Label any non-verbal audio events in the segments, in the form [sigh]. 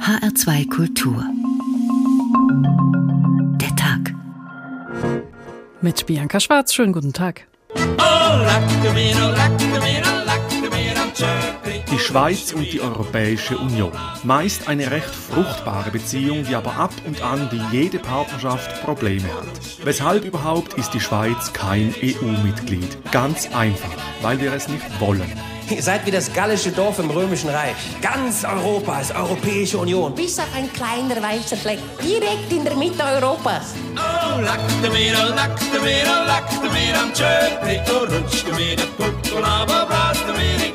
HR2 Kultur. Der Tag. Mit Bianca Schwarz, schönen guten Tag. Die Schweiz und die Europäische Union. Meist eine recht fruchtbare Beziehung, die aber ab und an wie jede Partnerschaft Probleme hat. Weshalb überhaupt ist die Schweiz kein EU-Mitglied? Ganz einfach, weil wir es nicht wollen. Ihr seid wie das gallische Dorf im Römischen Reich. Ganz Europa ist Europäische Union. Bis auf ein kleiner weißer Fleck, direkt in der Mitte Europas. Oh, lachte mir, oh, lachte mir, oh, lachte mir am Tschöpli, oh, rutschte mir der Puckel, aber brachte mir.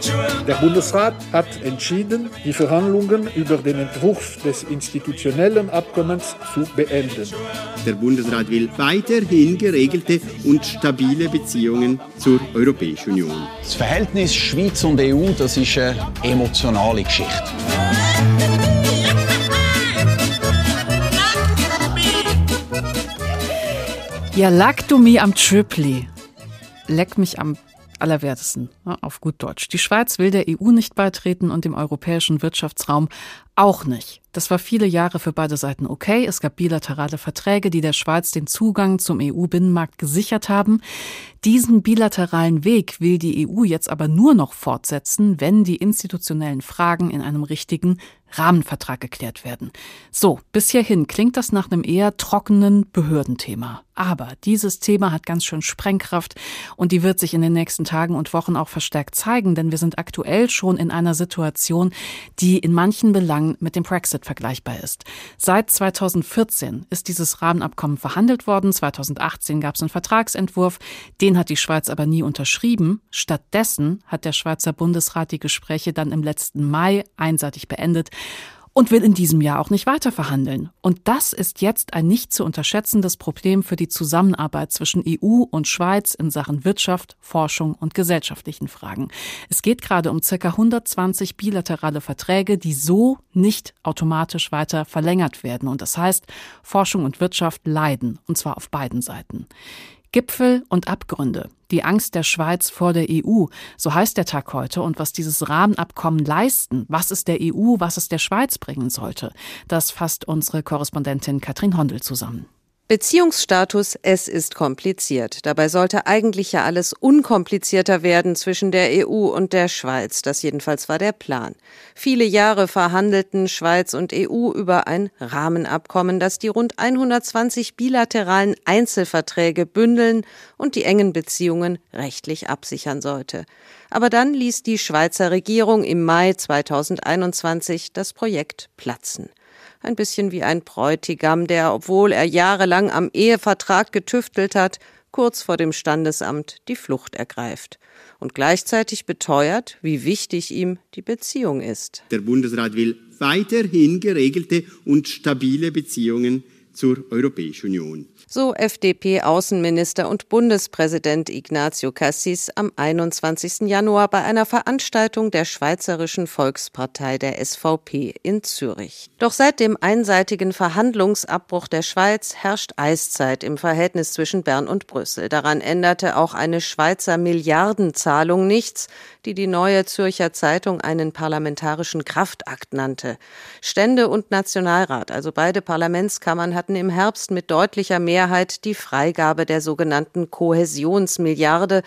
Der Bundesrat hat entschieden, die Verhandlungen über den Entwurf des institutionellen Abkommens zu beenden. Der Bundesrat will weiterhin geregelte und stabile Beziehungen zur Europäischen Union. Das Verhältnis Schweiz und EU, das ist eine emotionale Geschichte. Ja, lag du mir am Tripli. Leck mich am allerwertesten, auf gut Deutsch. Die Schweiz will der EU nicht beitreten und dem europäischen Wirtschaftsraum auch nicht. Das war viele Jahre für beide Seiten okay. Es gab bilaterale Verträge, die der Schweiz den Zugang zum EU-Binnenmarkt gesichert haben. Diesen bilateralen Weg will die EU jetzt aber nur noch fortsetzen, wenn die institutionellen Fragen in einem richtigen Rahmenvertrag geklärt werden. So, bis hierhin klingt das nach einem eher trockenen Behördenthema. Aber dieses Thema hat ganz schön Sprengkraft und die wird sich in den nächsten Tagen und Wochen auch verstärkt zeigen, denn wir sind aktuell schon in einer Situation, die in manchen Belangen mit dem Brexit vergleichbar ist. Seit 2014 ist dieses Rahmenabkommen verhandelt worden. 2018 gab es einen Vertragsentwurf. Den hat die Schweiz aber nie unterschrieben. Stattdessen hat der Schweizer Bundesrat die Gespräche dann im letzten Mai einseitig beendet und will in diesem Jahr auch nicht weiter verhandeln. Und das ist jetzt ein nicht zu unterschätzendes Problem für die Zusammenarbeit zwischen EU und Schweiz in Sachen Wirtschaft, Forschung und gesellschaftlichen Fragen. Es geht gerade um circa 120 bilaterale Verträge, die so nicht automatisch weiter verlängert werden. Und das heißt, Forschung und Wirtschaft leiden, und zwar auf beiden Seiten. Gipfel und Abgründe. Die Angst der Schweiz vor der EU. So heißt der Tag heute. Und was dieses Rahmenabkommen leisten, was es der EU, was es der Schweiz bringen sollte, das fasst unsere Korrespondentin Katrin Hondel zusammen. Beziehungsstatus, es ist kompliziert. Dabei sollte eigentlich ja alles unkomplizierter werden zwischen der EU und der Schweiz. Das jedenfalls war der Plan. Viele Jahre verhandelten Schweiz und EU über ein Rahmenabkommen, das die rund 120 bilateralen Einzelverträge bündeln und die engen Beziehungen rechtlich absichern sollte. Aber dann ließ die Schweizer Regierung im Mai 2021 das Projekt platzen ein bisschen wie ein Bräutigam, der, obwohl er jahrelang am Ehevertrag getüftelt hat, kurz vor dem Standesamt die Flucht ergreift und gleichzeitig beteuert, wie wichtig ihm die Beziehung ist. Der Bundesrat will weiterhin geregelte und stabile Beziehungen zur Europäischen Union. So FDP-Außenminister und Bundespräsident Ignacio Cassis am 21. Januar bei einer Veranstaltung der Schweizerischen Volkspartei der SVP in Zürich. Doch seit dem einseitigen Verhandlungsabbruch der Schweiz herrscht Eiszeit im Verhältnis zwischen Bern und Brüssel. Daran änderte auch eine Schweizer Milliardenzahlung nichts, die die neue Zürcher Zeitung einen parlamentarischen Kraftakt nannte. Stände und Nationalrat, also beide Parlamentskammern, hatten im Herbst mit deutlicher Mehrheit die Freigabe der sogenannten Kohäsionsmilliarde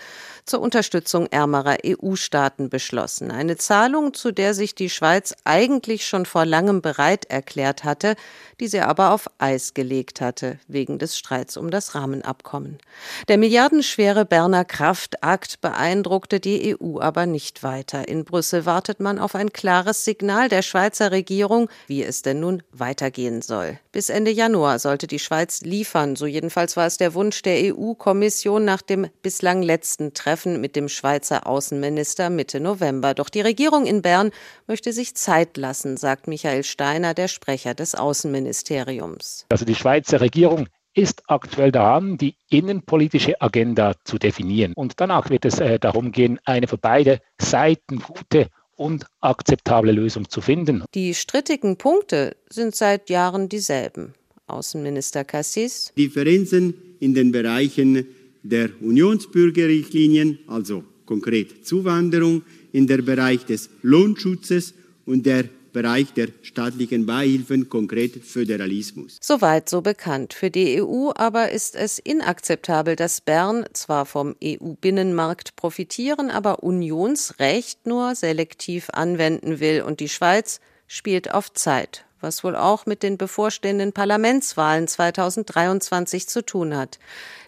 zur Unterstützung ärmerer EU-Staaten beschlossen. Eine Zahlung, zu der sich die Schweiz eigentlich schon vor langem bereit erklärt hatte, die sie aber auf Eis gelegt hatte, wegen des Streits um das Rahmenabkommen. Der milliardenschwere Berner Kraftakt beeindruckte die EU aber nicht weiter. In Brüssel wartet man auf ein klares Signal der Schweizer Regierung, wie es denn nun weitergehen soll. Bis Ende Januar sollte die Schweiz liefern, so jedenfalls war es der Wunsch der EU-Kommission nach dem bislang letzten Treffen mit dem Schweizer Außenminister Mitte November. Doch die Regierung in Bern möchte sich Zeit lassen, sagt Michael Steiner, der Sprecher des Außenministeriums. Also die Schweizer Regierung ist aktuell daran, die innenpolitische Agenda zu definieren. Und danach wird es äh, darum gehen, eine für beide Seiten gute und akzeptable Lösung zu finden. Die strittigen Punkte sind seit Jahren dieselben. Außenminister Cassis. Differenzen in den Bereichen der Unionsbürgerrichtlinien, also konkret Zuwanderung, in der Bereich des Lohnschutzes und der Bereich der staatlichen Beihilfen, konkret Föderalismus. Soweit so bekannt. Für die EU aber ist es inakzeptabel, dass Bern zwar vom EU-Binnenmarkt profitieren, aber Unionsrecht nur selektiv anwenden will und die Schweiz spielt auf Zeit was wohl auch mit den bevorstehenden Parlamentswahlen 2023 zu tun hat.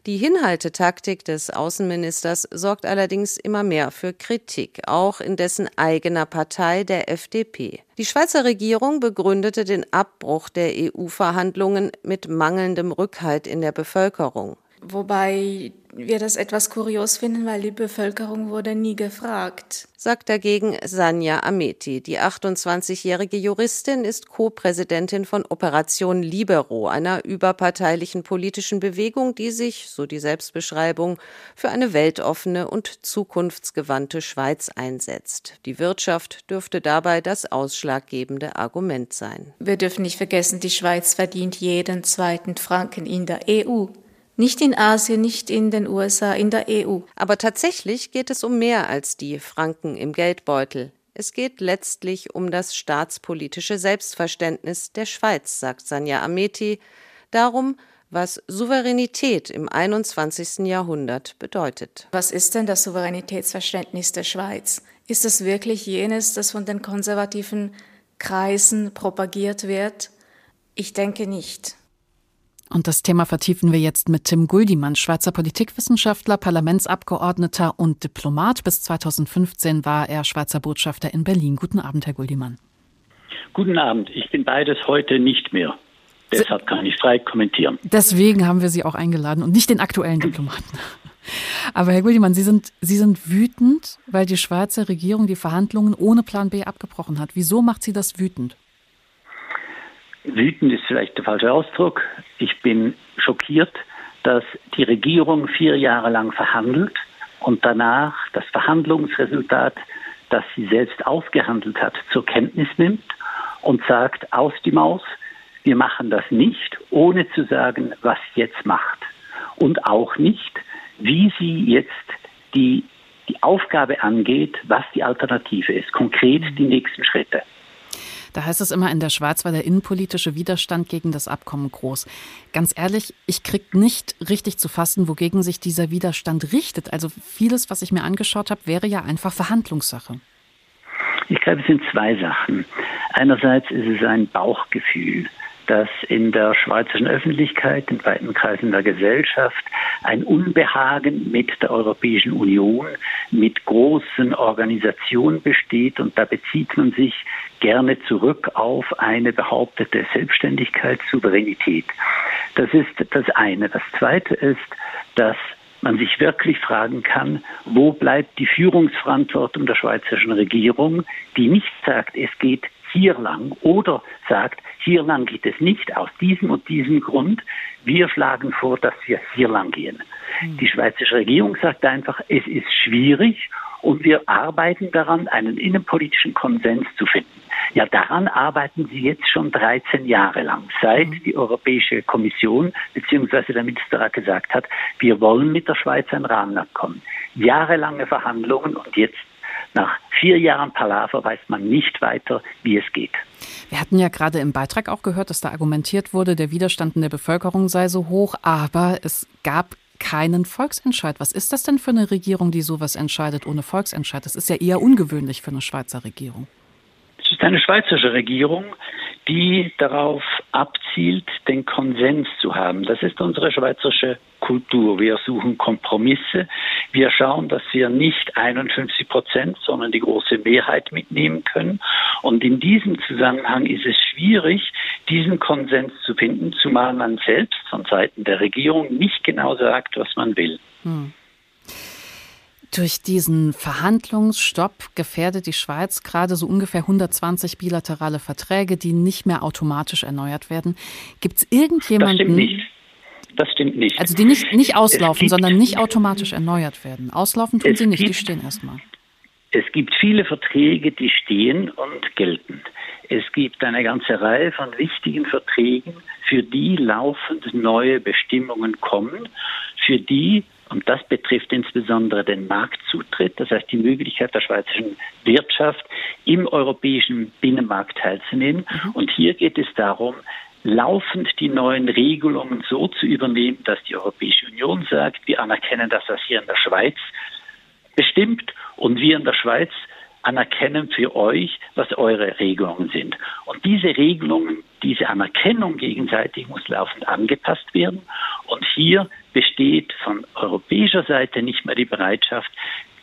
Die Hinhaltetaktik des Außenministers sorgt allerdings immer mehr für Kritik, auch in dessen eigener Partei, der FDP. Die Schweizer Regierung begründete den Abbruch der EU-Verhandlungen mit mangelndem Rückhalt in der Bevölkerung. Wobei wir das etwas kurios finden, weil die Bevölkerung wurde nie gefragt. Sagt dagegen Sanja Ameti. Die 28-jährige Juristin ist Co-Präsidentin von Operation Libero, einer überparteilichen politischen Bewegung, die sich, so die Selbstbeschreibung, für eine weltoffene und zukunftsgewandte Schweiz einsetzt. Die Wirtschaft dürfte dabei das ausschlaggebende Argument sein. Wir dürfen nicht vergessen, die Schweiz verdient jeden zweiten Franken in der EU. Nicht in Asien, nicht in den USA, in der EU. Aber tatsächlich geht es um mehr als die Franken im Geldbeutel. Es geht letztlich um das staatspolitische Selbstverständnis der Schweiz, sagt Sanja Ameti, darum, was Souveränität im 21. Jahrhundert bedeutet. Was ist denn das Souveränitätsverständnis der Schweiz? Ist es wirklich jenes, das von den konservativen Kreisen propagiert wird? Ich denke nicht. Und das Thema vertiefen wir jetzt mit Tim Guldimann, Schweizer Politikwissenschaftler, Parlamentsabgeordneter und Diplomat. Bis 2015 war er Schweizer Botschafter in Berlin. Guten Abend, Herr Guldimann. Guten Abend. Ich bin beides heute nicht mehr. Deshalb kann ich frei kommentieren. Deswegen haben wir Sie auch eingeladen und nicht den aktuellen Diplomaten. Aber Herr Guldimann, Sie sind, Sie sind wütend, weil die Schweizer Regierung die Verhandlungen ohne Plan B abgebrochen hat. Wieso macht Sie das wütend? Wütend ist vielleicht der falsche Ausdruck. Ich bin schockiert, dass die Regierung vier Jahre lang verhandelt und danach das Verhandlungsresultat, das sie selbst ausgehandelt hat, zur Kenntnis nimmt und sagt, aus die Maus, wir machen das nicht, ohne zu sagen, was sie jetzt macht. Und auch nicht, wie sie jetzt die, die Aufgabe angeht, was die Alternative ist, konkret die nächsten Schritte. Da heißt es immer, in der Schweiz war der innenpolitische Widerstand gegen das Abkommen groß. Ganz ehrlich, ich krieg nicht richtig zu fassen, wogegen sich dieser Widerstand richtet. Also vieles, was ich mir angeschaut habe, wäre ja einfach Verhandlungssache. Ich glaube, es sind zwei Sachen. Einerseits ist es ein Bauchgefühl dass in der schweizerischen Öffentlichkeit, in weiten Kreisen der Gesellschaft, ein Unbehagen mit der Europäischen Union, mit großen Organisationen besteht. Und da bezieht man sich gerne zurück auf eine behauptete Selbstständigkeit, Souveränität. Das ist das eine. Das zweite ist, dass man sich wirklich fragen kann, wo bleibt die Führungsverantwortung der schweizerischen Regierung, die nicht sagt, es geht hier lang oder sagt, hier lang geht es nicht aus diesem und diesem Grund. Wir schlagen vor, dass wir hier lang gehen. Hm. Die schweizerische Regierung sagt einfach, es ist schwierig und wir arbeiten daran, einen innenpolitischen Konsens zu finden. Ja, daran arbeiten sie jetzt schon 13 Jahre lang, seit hm. die Europäische Kommission bzw. der Ministerrat gesagt hat, wir wollen mit der Schweiz ein Rahmenabkommen. Jahrelange Verhandlungen und jetzt nach vier Jahren Palaver weiß man nicht weiter, wie es geht. Wir hatten ja gerade im Beitrag auch gehört, dass da argumentiert wurde, der Widerstand in der Bevölkerung sei so hoch, aber es gab keinen Volksentscheid. Was ist das denn für eine Regierung, die sowas entscheidet ohne Volksentscheid? Das ist ja eher ungewöhnlich für eine Schweizer Regierung. Es ist eine schweizerische Regierung, die darauf abzielt, den Konsens zu haben. Das ist unsere schweizerische Kultur. Wir suchen Kompromisse. Wir schauen, dass wir nicht 51 Prozent, sondern die große Mehrheit mitnehmen können. Und in diesem Zusammenhang ist es schwierig, diesen Konsens zu finden, zumal man selbst von Seiten der Regierung nicht genau sagt, was man will. Hm. Durch diesen Verhandlungsstopp gefährdet die Schweiz gerade so ungefähr 120 bilaterale Verträge, die nicht mehr automatisch erneuert werden. Gibt es irgendjemanden? Das stimmt nicht. Das stimmt nicht. Also die nicht, nicht auslaufen, gibt, sondern nicht automatisch erneuert werden. Auslaufen tun sie nicht, gibt, die stehen erstmal. Es gibt viele Verträge, die stehen und gelten. Es gibt eine ganze Reihe von wichtigen Verträgen, für die laufend neue Bestimmungen kommen, für die und das betrifft insbesondere den Marktzutritt, das heißt die Möglichkeit der schweizerischen Wirtschaft im europäischen Binnenmarkt teilzunehmen. Mhm. Und hier geht es darum, laufend die neuen Regelungen so zu übernehmen, dass die Europäische Union sagt, wir anerkennen das, was hier in der Schweiz bestimmt und wir in der Schweiz anerkennen für euch, was eure Regelungen sind. Und diese Regelungen, diese Anerkennung gegenseitig muss laufend angepasst werden. Und hier besteht von europäischer Seite nicht mehr die Bereitschaft,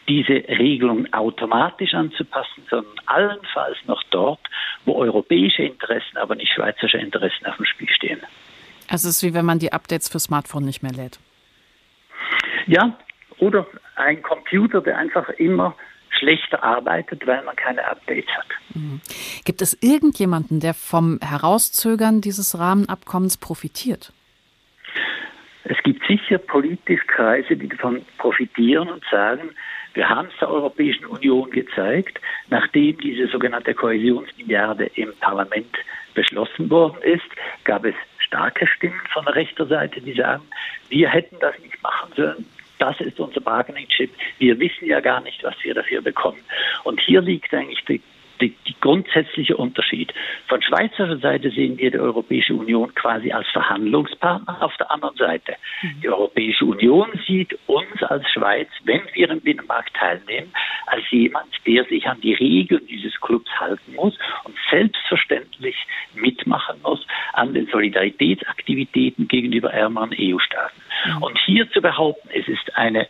diese Regelung automatisch anzupassen, sondern allenfalls noch dort, wo europäische Interessen, aber nicht schweizerische Interessen auf dem Spiel stehen. Es ist wie wenn man die Updates für Smartphone nicht mehr lädt. Ja, oder ein Computer, der einfach immer schlechter arbeitet, weil man keine Updates hat. Mhm. Gibt es irgendjemanden, der vom Herauszögern dieses Rahmenabkommens profitiert? Es gibt sicher politisch Kreise, die davon profitieren und sagen, wir haben es der Europäischen Union gezeigt, nachdem diese sogenannte Kohäsionsmilliarde im Parlament beschlossen worden ist, gab es starke Stimmen von der rechten Seite, die sagen, wir hätten das nicht machen sollen. Das ist unser Bargaining-Chip. Wir wissen ja gar nicht, was wir dafür bekommen. Und hier liegt eigentlich die die, die grundsätzliche Unterschied. Von Schweizer Seite sehen wir die Europäische Union quasi als Verhandlungspartner auf der anderen Seite. Mhm. Die Europäische Union sieht uns als Schweiz, wenn wir im Binnenmarkt teilnehmen, als jemand, der sich an die Regeln dieses Clubs halten muss und selbstverständlich mitmachen muss an den Solidaritätsaktivitäten gegenüber ärmeren EU-Staaten. Mhm. Und hier zu behaupten, es ist eine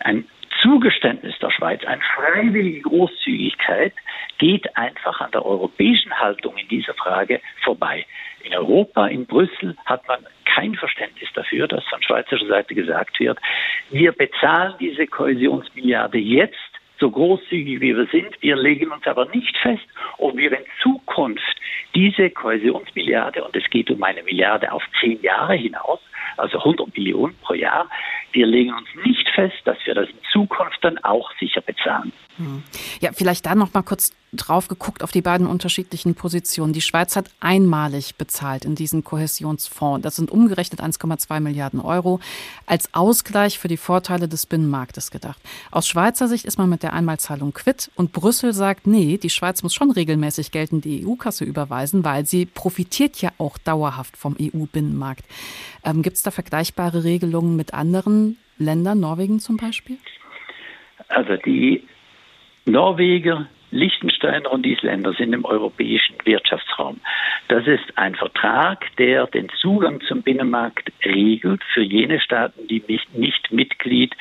ein Zugeständnis der Schweiz, eine freiwillige Großzügigkeit, geht einfach an der europäischen Haltung in dieser Frage vorbei. In Europa, in Brüssel, hat man kein Verständnis dafür, dass von schweizerischer Seite gesagt wird, wir bezahlen diese Kohäsionsmilliarde jetzt so großzügig wie wir sind. Wir legen uns aber nicht fest, ob wir in Zukunft diese Kohäsionsmilliarde, und es geht um eine Milliarde auf zehn Jahre hinaus, also 100 Millionen pro Jahr. Wir legen uns nicht fest, dass wir das in Zukunft dann auch sicher bezahlen. Hm. Ja, vielleicht da noch mal kurz drauf geguckt auf die beiden unterschiedlichen Positionen. Die Schweiz hat einmalig bezahlt in diesen Kohäsionsfonds. Das sind umgerechnet 1,2 Milliarden Euro als Ausgleich für die Vorteile des Binnenmarktes gedacht. Aus Schweizer Sicht ist man mit der Einmalzahlung quitt und Brüssel sagt, nee, die Schweiz muss schon regelmäßig Geld in die EU-Kasse überweisen, weil sie profitiert ja auch dauerhaft vom EU-Binnenmarkt. Ähm, Gibt es da vergleichbare Regelungen mit anderen Ländern, Norwegen zum Beispiel? Also die Norweger, Liechtensteiner und Isländer sind im europäischen Wirtschaftsraum. Das ist ein Vertrag, der den Zugang zum Binnenmarkt regelt für jene Staaten, die nicht Mitglied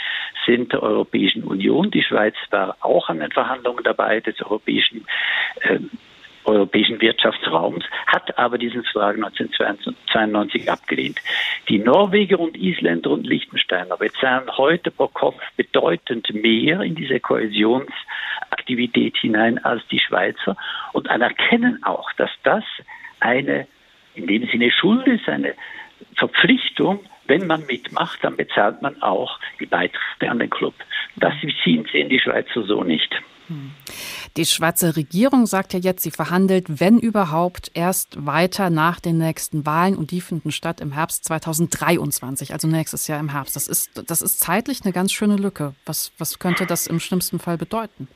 sind der Europäischen Union. Die Schweiz war auch an den Verhandlungen dabei des Europäischen äh, europäischen Wirtschaftsraums, hat aber diesen Vertrag 1992 abgelehnt. Die Norweger und Isländer und Liechtensteiner bezahlen heute pro Kopf bedeutend mehr in diese Kohäsionsaktivität hinein als die Schweizer und anerkennen auch, dass das eine in dem Sinne Schuld ist, eine Verpflichtung, wenn man mitmacht, dann bezahlt man auch die Beiträge an den Club. Das sehen die Schweizer so nicht. Die Schweizer Regierung sagt ja jetzt, sie verhandelt, wenn überhaupt, erst weiter nach den nächsten Wahlen und die finden statt im Herbst 2023, also nächstes Jahr im Herbst. Das ist, das ist zeitlich eine ganz schöne Lücke. Was, was könnte das im schlimmsten Fall bedeuten?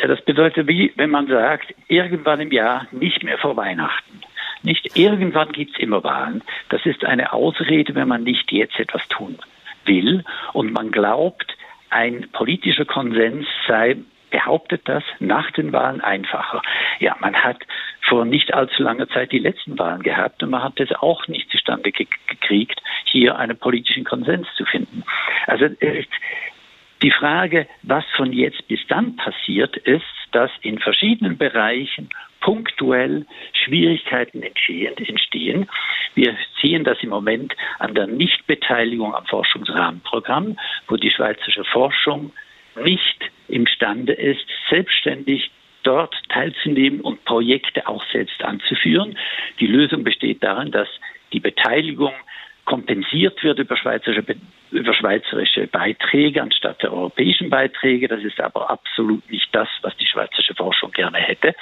Ja, das bedeutet wie, wenn man sagt, irgendwann im Jahr, nicht mehr vor Weihnachten. Nicht irgendwann gibt es immer Wahlen. Das ist eine Ausrede, wenn man nicht jetzt etwas tun will und man glaubt, ein politischer Konsens sei behauptet das nach den Wahlen einfacher. Ja, man hat vor nicht allzu langer Zeit die letzten Wahlen gehabt und man hat es auch nicht zustande gekriegt, hier einen politischen Konsens zu finden. Also die Frage, was von jetzt bis dann passiert, ist, dass in verschiedenen Bereichen punktuell Schwierigkeiten entstehen. Wir sehen das im Moment an der Nichtbeteiligung am Forschungsrahmenprogramm, wo die schweizerische Forschung nicht imstande ist, selbstständig dort teilzunehmen und Projekte auch selbst anzuführen. Die Lösung besteht darin, dass die Beteiligung kompensiert wird über schweizerische, über schweizerische Beiträge anstatt der europäischen Beiträge. Das ist aber absolut nicht das, was die schweizerische Forschung gerne hätte.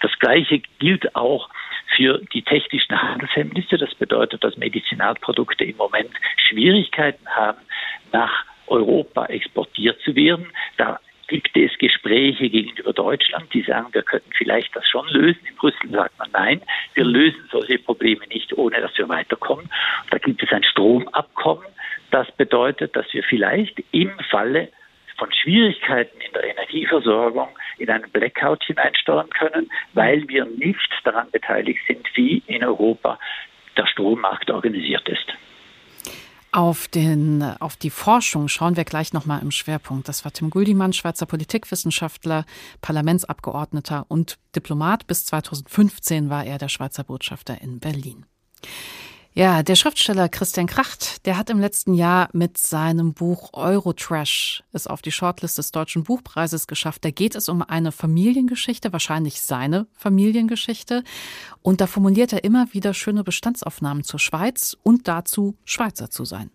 Das Gleiche gilt auch für die technischen Handelshemmnisse. Das bedeutet, dass Medizinalprodukte im Moment Schwierigkeiten haben, nach Europa exportiert zu werden. Da gibt es Gespräche gegenüber Deutschland, die sagen, wir könnten vielleicht das schon lösen. In Brüssel sagt man nein, wir lösen solche Probleme nicht, ohne dass wir weiterkommen. Da gibt es ein Stromabkommen, das bedeutet, dass wir vielleicht im Falle von Schwierigkeiten in der Energieversorgung in einen Blackout hineinsteuern können, weil wir nicht daran beteiligt sind, wie in Europa der Strommarkt organisiert ist. Auf, den, auf die Forschung schauen wir gleich nochmal im Schwerpunkt. Das war Tim Guldimann, Schweizer Politikwissenschaftler, Parlamentsabgeordneter und Diplomat. Bis 2015 war er der Schweizer Botschafter in Berlin. Ja, der Schriftsteller Christian Kracht, der hat im letzten Jahr mit seinem Buch Eurotrash es auf die Shortlist des Deutschen Buchpreises geschafft. Da geht es um eine Familiengeschichte, wahrscheinlich seine Familiengeschichte. Und da formuliert er immer wieder schöne Bestandsaufnahmen zur Schweiz und dazu, Schweizer zu sein.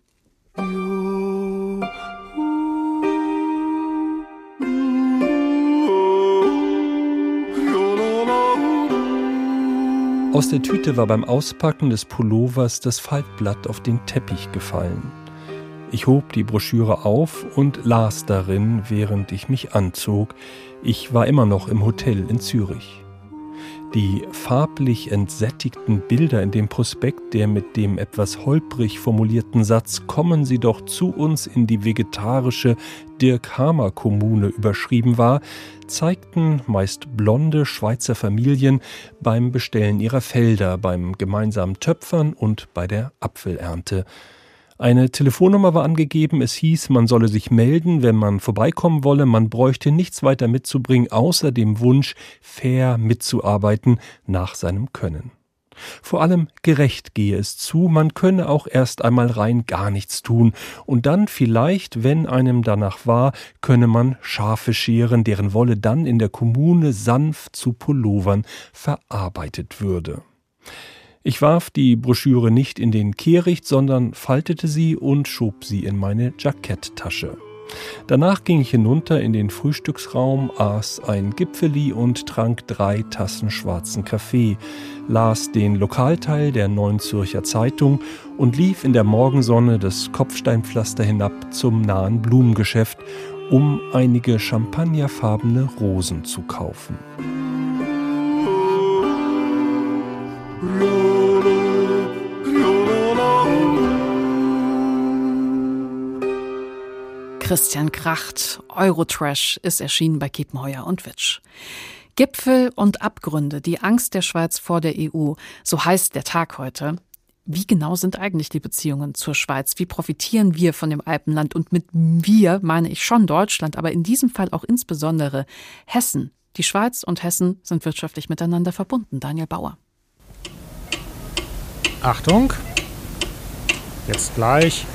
Aus der Tüte war beim Auspacken des Pullovers das Faltblatt auf den Teppich gefallen. Ich hob die Broschüre auf und las darin, während ich mich anzog. Ich war immer noch im Hotel in Zürich. Die farblich entsättigten Bilder in dem Prospekt, der mit dem etwas holprig formulierten Satz Kommen Sie doch zu uns in die vegetarische Dirk-Hamer-Kommune überschrieben war, zeigten meist blonde Schweizer Familien beim Bestellen ihrer Felder, beim gemeinsamen Töpfern und bei der Apfelernte. Eine Telefonnummer war angegeben, es hieß, man solle sich melden, wenn man vorbeikommen wolle, man bräuchte nichts weiter mitzubringen, außer dem Wunsch, fair mitzuarbeiten nach seinem Können. Vor allem gerecht gehe es zu, man könne auch erst einmal rein gar nichts tun, und dann vielleicht, wenn einem danach war, könne man Schafe scheren, deren Wolle dann in der Kommune sanft zu Pullovern verarbeitet würde. Ich warf die Broschüre nicht in den Kehricht, sondern faltete sie und schob sie in meine Jacketttasche. Danach ging ich hinunter in den Frühstücksraum, aß ein Gipfeli und trank drei Tassen schwarzen Kaffee, las den Lokalteil der Neuen Zürcher Zeitung und lief in der Morgensonne das Kopfsteinpflaster hinab zum nahen Blumengeschäft, um einige champagnerfarbene Rosen zu kaufen. Christian Kracht, Eurotrash ist erschienen bei Kiepenheuer und Witsch. Gipfel und Abgründe, die Angst der Schweiz vor der EU, so heißt der Tag heute. Wie genau sind eigentlich die Beziehungen zur Schweiz? Wie profitieren wir von dem Alpenland? Und mit wir meine ich schon Deutschland, aber in diesem Fall auch insbesondere Hessen. Die Schweiz und Hessen sind wirtschaftlich miteinander verbunden. Daniel Bauer. Achtung. Jetzt gleich.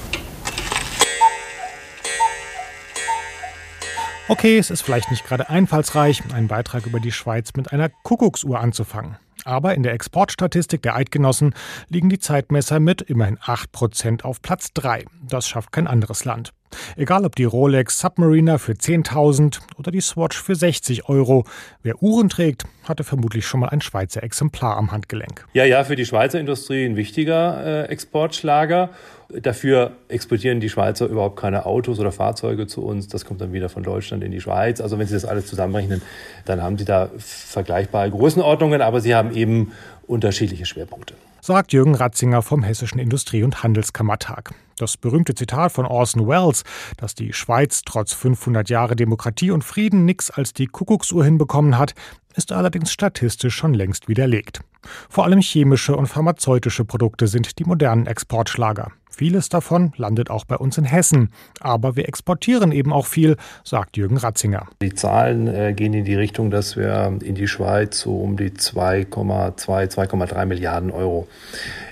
Okay, es ist vielleicht nicht gerade einfallsreich, einen Beitrag über die Schweiz mit einer Kuckucksuhr anzufangen. Aber in der Exportstatistik der Eidgenossen liegen die Zeitmesser mit immerhin 8% auf Platz 3. Das schafft kein anderes Land. Egal ob die Rolex Submariner für 10.000 oder die Swatch für 60 Euro. Wer Uhren trägt, hatte vermutlich schon mal ein Schweizer Exemplar am Handgelenk. Ja, ja, für die Schweizer Industrie ein wichtiger äh, Exportschlager. Dafür exportieren die Schweizer überhaupt keine Autos oder Fahrzeuge zu uns. Das kommt dann wieder von Deutschland in die Schweiz. Also wenn Sie das alles zusammenrechnen, dann haben Sie da vergleichbare Größenordnungen, aber Sie haben eben unterschiedliche Schwerpunkte sagt Jürgen Ratzinger vom Hessischen Industrie- und Handelskammertag. Das berühmte Zitat von Orson Welles, dass die Schweiz trotz 500 Jahre Demokratie und Frieden nix als die Kuckucksuhr hinbekommen hat, ist allerdings statistisch schon längst widerlegt. Vor allem chemische und pharmazeutische Produkte sind die modernen Exportschlager. Vieles davon landet auch bei uns in Hessen. Aber wir exportieren eben auch viel, sagt Jürgen Ratzinger. Die Zahlen äh, gehen in die Richtung, dass wir in die Schweiz so um die 2,2, 2,3 Milliarden Euro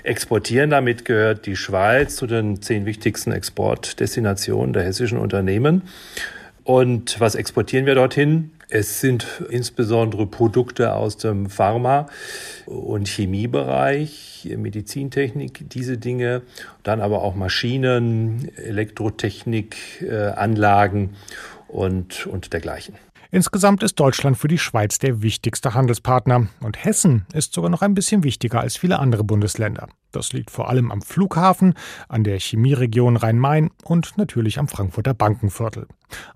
exportieren. Damit gehört die Schweiz zu den zehn wichtigsten Exportdestinationen der hessischen Unternehmen. Und was exportieren wir dorthin? Es sind insbesondere Produkte aus dem Pharma- und Chemiebereich, Medizintechnik, diese Dinge, dann aber auch Maschinen, Elektrotechnik, äh, Anlagen und, und dergleichen. Insgesamt ist Deutschland für die Schweiz der wichtigste Handelspartner und Hessen ist sogar noch ein bisschen wichtiger als viele andere Bundesländer. Das liegt vor allem am Flughafen, an der Chemieregion Rhein-Main und natürlich am Frankfurter Bankenviertel.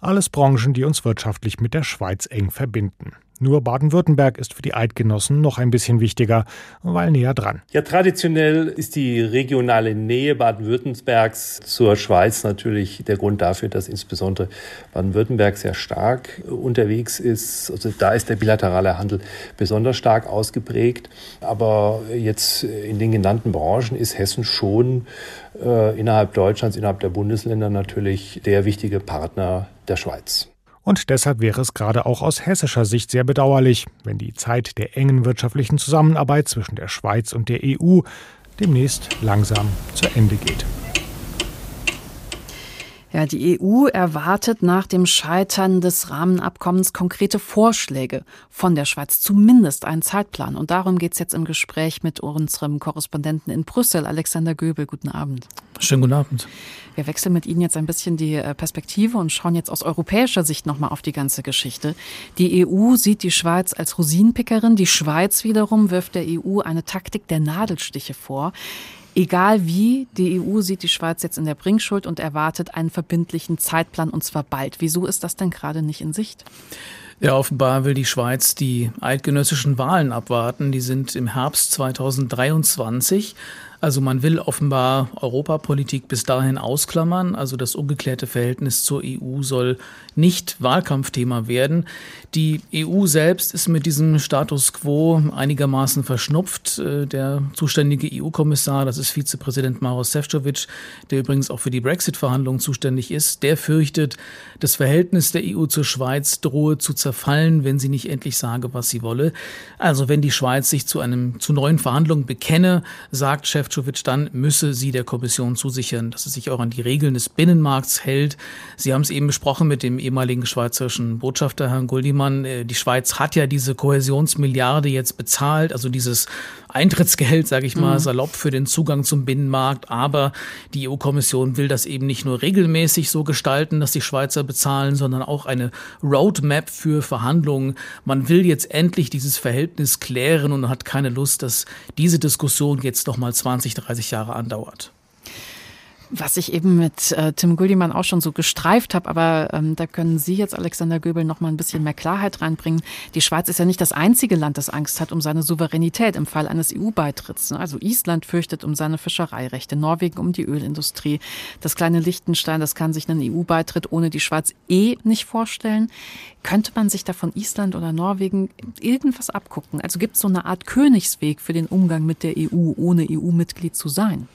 Alles Branchen, die uns wirtschaftlich mit der Schweiz eng verbinden. Nur Baden-Württemberg ist für die Eidgenossen noch ein bisschen wichtiger, weil näher dran. Ja, traditionell ist die regionale Nähe Baden-Württembergs zur Schweiz natürlich der Grund dafür, dass insbesondere Baden-Württemberg sehr stark unterwegs ist. Also da ist der bilaterale Handel besonders stark ausgeprägt. Aber jetzt in den genannten Branchen ist Hessen schon äh, innerhalb Deutschlands, innerhalb der Bundesländer natürlich der wichtige Partner der Schweiz. Und deshalb wäre es gerade auch aus hessischer Sicht sehr bedauerlich, wenn die Zeit der engen wirtschaftlichen Zusammenarbeit zwischen der Schweiz und der EU demnächst langsam zu Ende geht. Ja, die EU erwartet nach dem Scheitern des Rahmenabkommens konkrete Vorschläge von der Schweiz, zumindest einen Zeitplan. Und darum geht es jetzt im Gespräch mit unserem Korrespondenten in Brüssel, Alexander Göbel. Guten Abend. Schönen guten Abend. Wir wechseln mit Ihnen jetzt ein bisschen die äh, Perspektive und schauen jetzt aus europäischer Sicht nochmal auf die ganze Geschichte. Die EU sieht die Schweiz als Rosinenpickerin. Die Schweiz wiederum wirft der EU eine Taktik der Nadelstiche vor. Egal wie, die EU sieht die Schweiz jetzt in der Bringschuld und erwartet einen verbindlichen Zeitplan und zwar bald. Wieso ist das denn gerade nicht in Sicht? Ja, offenbar will die Schweiz die eidgenössischen Wahlen abwarten. Die sind im Herbst 2023. Also man will offenbar Europapolitik bis dahin ausklammern. Also das ungeklärte Verhältnis zur EU soll nicht Wahlkampfthema werden. Die EU selbst ist mit diesem Status quo einigermaßen verschnupft. Äh, der zuständige EU-Kommissar, das ist Vizepräsident Maros Sefcovic, der übrigens auch für die Brexit-Verhandlungen zuständig ist, der fürchtet, das Verhältnis der EU zur Schweiz drohe zu zerfallen, wenn sie nicht endlich sage, was sie wolle. Also wenn die Schweiz sich zu einem zu neuen Verhandlungen bekenne, sagt Chef Šefčovič dann müsse sie der Kommission zusichern, dass sie sich auch an die Regeln des Binnenmarkts hält. Sie haben es eben besprochen mit dem ehemaligen schweizerischen Botschafter Herrn Guldimann. Äh, die Schweiz hat ja diese Kohäsionsmilliarde jetzt bezahlt, also dieses Eintrittsgeld, sage ich mal, mhm. salopp für den Zugang zum Binnenmarkt. Aber die EU-Kommission will das eben nicht nur regelmäßig so gestalten, dass die Schweizer bezahlen, sondern auch eine Roadmap für Verhandlungen. Man will jetzt endlich dieses Verhältnis klären und hat keine Lust, dass diese Diskussion jetzt noch mal 20 20, 30 Jahre andauert. Was ich eben mit äh, Tim Gullimann auch schon so gestreift habe, aber ähm, da können Sie jetzt, Alexander Göbel, noch mal ein bisschen mehr Klarheit reinbringen. Die Schweiz ist ja nicht das einzige Land, das Angst hat um seine Souveränität im Fall eines EU-Beitritts. Ne? Also Island fürchtet um seine Fischereirechte, Norwegen um die Ölindustrie. Das kleine Liechtenstein, das kann sich einen EU-Beitritt ohne die Schweiz eh nicht vorstellen. Könnte man sich da von Island oder Norwegen irgendwas abgucken? Also gibt es so eine Art Königsweg für den Umgang mit der EU, ohne EU-Mitglied zu sein?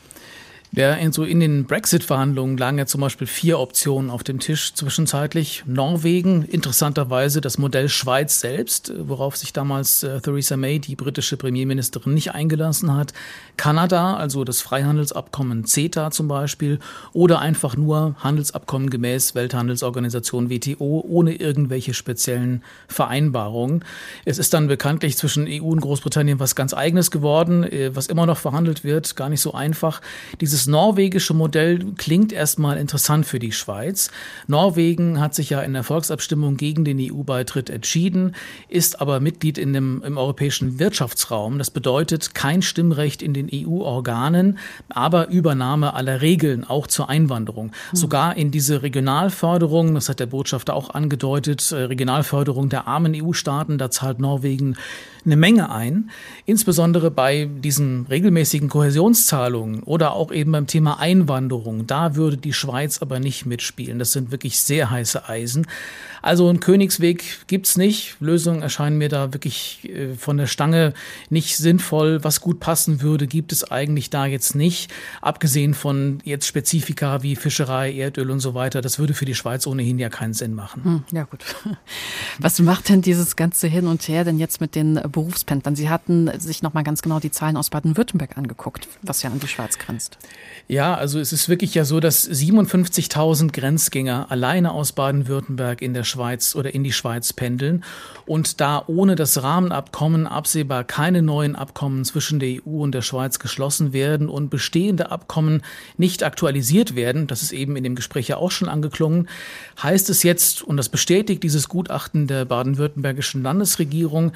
Ja, in, so in den Brexit-Verhandlungen lagen ja zum Beispiel vier Optionen auf dem Tisch zwischenzeitlich. Norwegen, interessanterweise das Modell Schweiz selbst, worauf sich damals äh, Theresa May, die britische Premierministerin, nicht eingelassen hat. Kanada, also das Freihandelsabkommen CETA zum Beispiel, oder einfach nur Handelsabkommen gemäß Welthandelsorganisation WTO ohne irgendwelche speziellen Vereinbarungen. Es ist dann bekanntlich zwischen EU und Großbritannien was ganz eigenes geworden, äh, was immer noch verhandelt wird, gar nicht so einfach. Dieses dieses norwegische Modell klingt erstmal interessant für die Schweiz. Norwegen hat sich ja in der Volksabstimmung gegen den EU-Beitritt entschieden, ist aber Mitglied in dem, im europäischen Wirtschaftsraum. Das bedeutet kein Stimmrecht in den EU-Organen, aber Übernahme aller Regeln, auch zur Einwanderung. Mhm. Sogar in diese Regionalförderung, das hat der Botschafter auch angedeutet, äh, Regionalförderung der armen EU-Staaten, da zahlt Norwegen eine Menge ein, insbesondere bei diesen regelmäßigen Kohäsionszahlungen oder auch eben beim Thema Einwanderung. Da würde die Schweiz aber nicht mitspielen. Das sind wirklich sehr heiße Eisen. Also einen Königsweg gibt's nicht. Lösungen erscheinen mir da wirklich äh, von der Stange nicht sinnvoll. Was gut passen würde, gibt es eigentlich da jetzt nicht. Abgesehen von jetzt Spezifika wie Fischerei, Erdöl und so weiter. Das würde für die Schweiz ohnehin ja keinen Sinn machen. Hm, ja gut. [laughs] Was macht denn dieses ganze Hin und Her denn jetzt mit den Berufspendlern? Sie hatten sich noch mal ganz genau die Zahlen aus Baden-Württemberg angeguckt, was ja an die Schweiz grenzt. Ja, also es ist wirklich ja so, dass 57.000 Grenzgänger alleine aus Baden-Württemberg in der Schweiz oder in die Schweiz pendeln und da ohne das Rahmenabkommen absehbar keine neuen Abkommen zwischen der EU und der Schweiz geschlossen werden und bestehende Abkommen nicht aktualisiert werden, das ist eben in dem Gespräch ja auch schon angeklungen, heißt es jetzt, und das bestätigt dieses Gutachten der baden-württembergischen Landesregierung,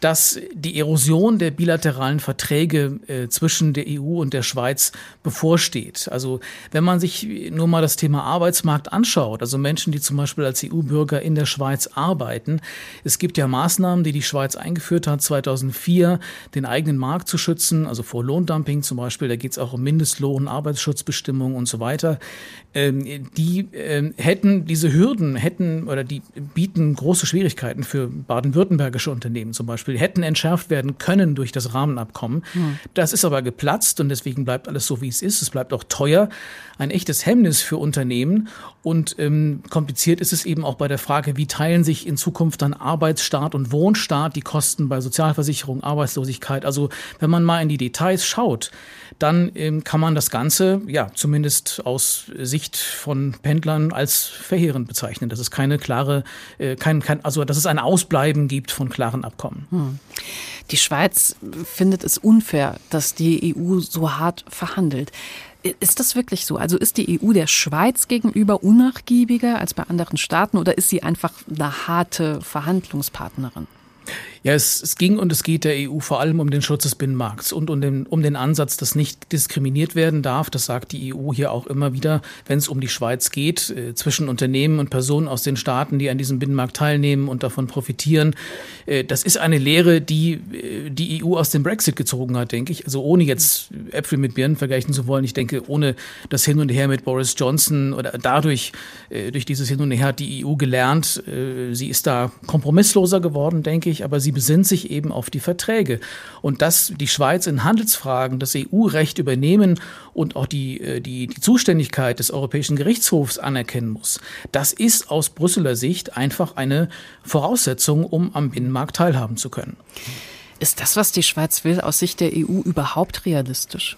dass die Erosion der bilateralen Verträge äh, zwischen der EU und der Schweiz bevorsteht. Also wenn man sich nur mal das Thema Arbeitsmarkt anschaut, also Menschen, die zum Beispiel als EU-Bürger in der Schweiz arbeiten, es gibt ja Maßnahmen, die die Schweiz eingeführt hat 2004, den eigenen Markt zu schützen, also vor Lohndumping zum Beispiel, da geht es auch um Mindestlohn, Arbeitsschutzbestimmungen und so weiter. Ähm, die ähm, hätten diese Hürden, hätten oder die bieten große Schwierigkeiten für baden-württembergische Unternehmen zum Beispiel, hätten entschärft werden können durch das Rahmenabkommen. Mhm. Das ist aber geplatzt und deswegen bleibt alles so, wie es ist. Es bleibt auch teuer, ein echtes Hemmnis für Unternehmen. Und ähm, kompliziert ist es eben auch bei der Frage, wie teilen sich in Zukunft dann Arbeitsstaat und Wohnstaat die Kosten bei Sozialversicherung, Arbeitslosigkeit. Also wenn man mal in die Details schaut, dann ähm, kann man das Ganze, ja, zumindest aus Sicht von Pendlern als verheerend bezeichnen. Das ist keine klare, äh, kein, kein, also dass es ein Ausbleiben gibt von klaren Abkommen. Hm. Die Schweiz findet es unfair, dass die EU so hart verhandelt. Ist das wirklich so? Also ist die EU der Schweiz gegenüber unnachgiebiger als bei anderen Staaten oder ist sie einfach eine harte Verhandlungspartnerin? Ja, es, es ging und es geht der EU vor allem um den Schutz des Binnenmarkts und um den, um den Ansatz, dass nicht diskriminiert werden darf. Das sagt die EU hier auch immer wieder, wenn es um die Schweiz geht, äh, zwischen Unternehmen und Personen aus den Staaten, die an diesem Binnenmarkt teilnehmen und davon profitieren. Äh, das ist eine Lehre, die äh, die EU aus dem Brexit gezogen hat, denke ich. Also ohne jetzt Äpfel mit Birnen vergleichen zu wollen. Ich denke, ohne das Hin und Her mit Boris Johnson oder dadurch, äh, durch dieses Hin und Her hat die EU gelernt. Äh, sie ist da kompromissloser geworden, denke ich, aber sie besinnt sich eben auf die Verträge. Und dass die Schweiz in Handelsfragen das EU-Recht übernehmen und auch die, äh, die, die Zuständigkeit des Europäischen Gerichtshofs anerkennen muss, das ist aus Brüsseler Sicht einfach eine Voraussetzung, um am Binnenmarkt teilhaben zu können. Ist das, was die Schweiz will, aus Sicht der EU überhaupt realistisch?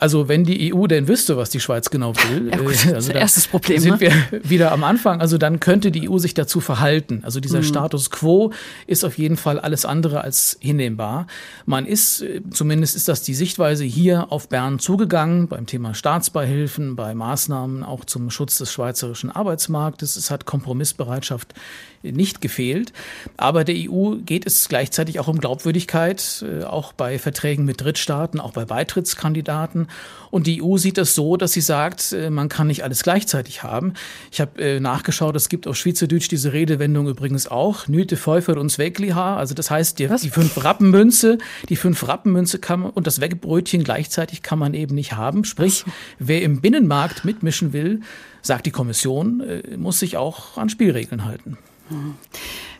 Also wenn die EU denn wüsste, was die Schweiz genau will, [laughs] ja, gut, äh, also erstes Problem, sind ne? wir [laughs] wieder am Anfang. Also dann könnte die EU sich dazu verhalten. Also dieser mhm. Status quo ist auf jeden Fall alles andere als hinnehmbar. Man ist, äh, zumindest ist das die Sichtweise hier auf Bern zugegangen beim Thema Staatsbeihilfen, bei Maßnahmen auch zum Schutz des schweizerischen Arbeitsmarktes. Es hat Kompromissbereitschaft nicht gefehlt. Aber der EU geht es gleichzeitig auch um Glaubwürdigkeit, äh, auch bei Verträgen mit Drittstaaten, auch bei Beitrittskandidaten. Und die EU sieht das so, dass sie sagt, äh, man kann nicht alles gleichzeitig haben. Ich habe äh, nachgeschaut, es gibt auf Schweizerdeutsch diese Redewendung übrigens auch, Nüte Pfeuffer und Zweckliha. Also das heißt, die, die fünf Rappenmünze, die fünf Rappenmünze kann man, und das Wegbrötchen gleichzeitig kann man eben nicht haben. Sprich, wer im Binnenmarkt mitmischen will, sagt die Kommission, muss sich auch an Spielregeln halten.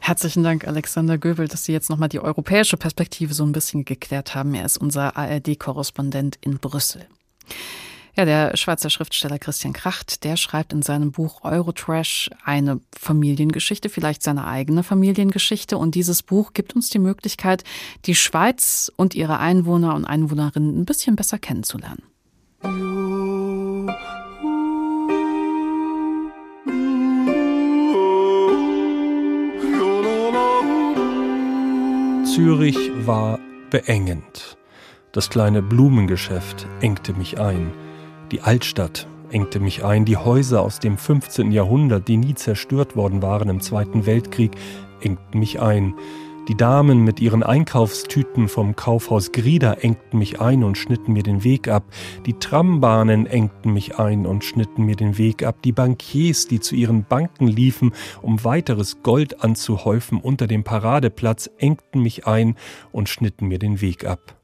Herzlichen Dank, Alexander Göbel, dass Sie jetzt nochmal die europäische Perspektive so ein bisschen geklärt haben. Er ist unser ARD-Korrespondent in Brüssel. Ja, der Schweizer Schriftsteller Christian Kracht, der schreibt in seinem Buch Eurotrash eine Familiengeschichte, vielleicht seine eigene Familiengeschichte. Und dieses Buch gibt uns die Möglichkeit, die Schweiz und ihre Einwohner und Einwohnerinnen ein bisschen besser kennenzulernen. Zürich war beengend. Das kleine Blumengeschäft engte mich ein. Die Altstadt engte mich ein. Die Häuser aus dem 15. Jahrhundert, die nie zerstört worden waren im Zweiten Weltkrieg, engten mich ein. Die Damen mit ihren Einkaufstüten vom Kaufhaus Grieder engten mich ein und schnitten mir den Weg ab. Die Trambahnen engten mich ein und schnitten mir den Weg ab. Die Bankiers, die zu ihren Banken liefen, um weiteres Gold anzuhäufen unter dem Paradeplatz, engten mich ein und schnitten mir den Weg ab.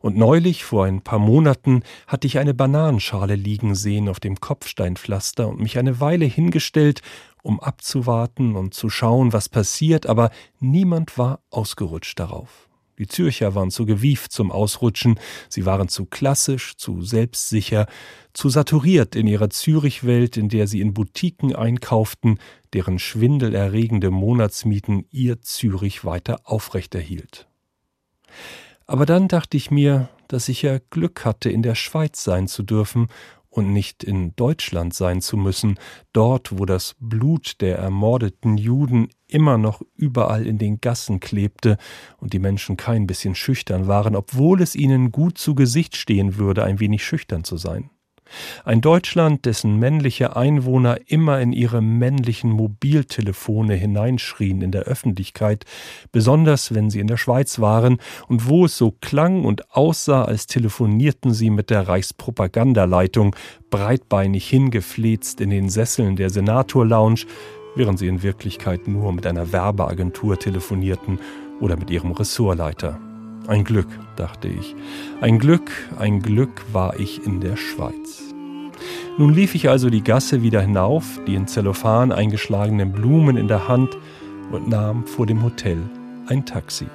Und neulich, vor ein paar Monaten, hatte ich eine Bananenschale liegen sehen auf dem Kopfsteinpflaster und mich eine Weile hingestellt um abzuwarten und zu schauen, was passiert, aber niemand war ausgerutscht darauf. Die Zürcher waren zu gewieft zum Ausrutschen, sie waren zu klassisch, zu selbstsicher, zu saturiert in ihrer Zürichwelt, in der sie in Boutiquen einkauften, deren schwindelerregende Monatsmieten ihr Zürich weiter aufrechterhielt. Aber dann dachte ich mir, dass ich ja Glück hatte, in der Schweiz sein zu dürfen und nicht in Deutschland sein zu müssen, dort, wo das Blut der ermordeten Juden immer noch überall in den Gassen klebte und die Menschen kein bisschen schüchtern waren, obwohl es ihnen gut zu Gesicht stehen würde, ein wenig schüchtern zu sein. Ein Deutschland, dessen männliche Einwohner immer in ihre männlichen Mobiltelefone hineinschrien in der Öffentlichkeit, besonders wenn sie in der Schweiz waren, und wo es so klang und aussah, als telefonierten sie mit der Reichspropagandaleitung, breitbeinig hingefläzt in den Sesseln der Senator-Lounge, während sie in Wirklichkeit nur mit einer Werbeagentur telefonierten oder mit ihrem Ressortleiter. Ein Glück, dachte ich. Ein Glück, ein Glück war ich in der Schweiz. Nun lief ich also die Gasse wieder hinauf, die in Zellophan eingeschlagenen Blumen in der Hand und nahm vor dem Hotel ein Taxi.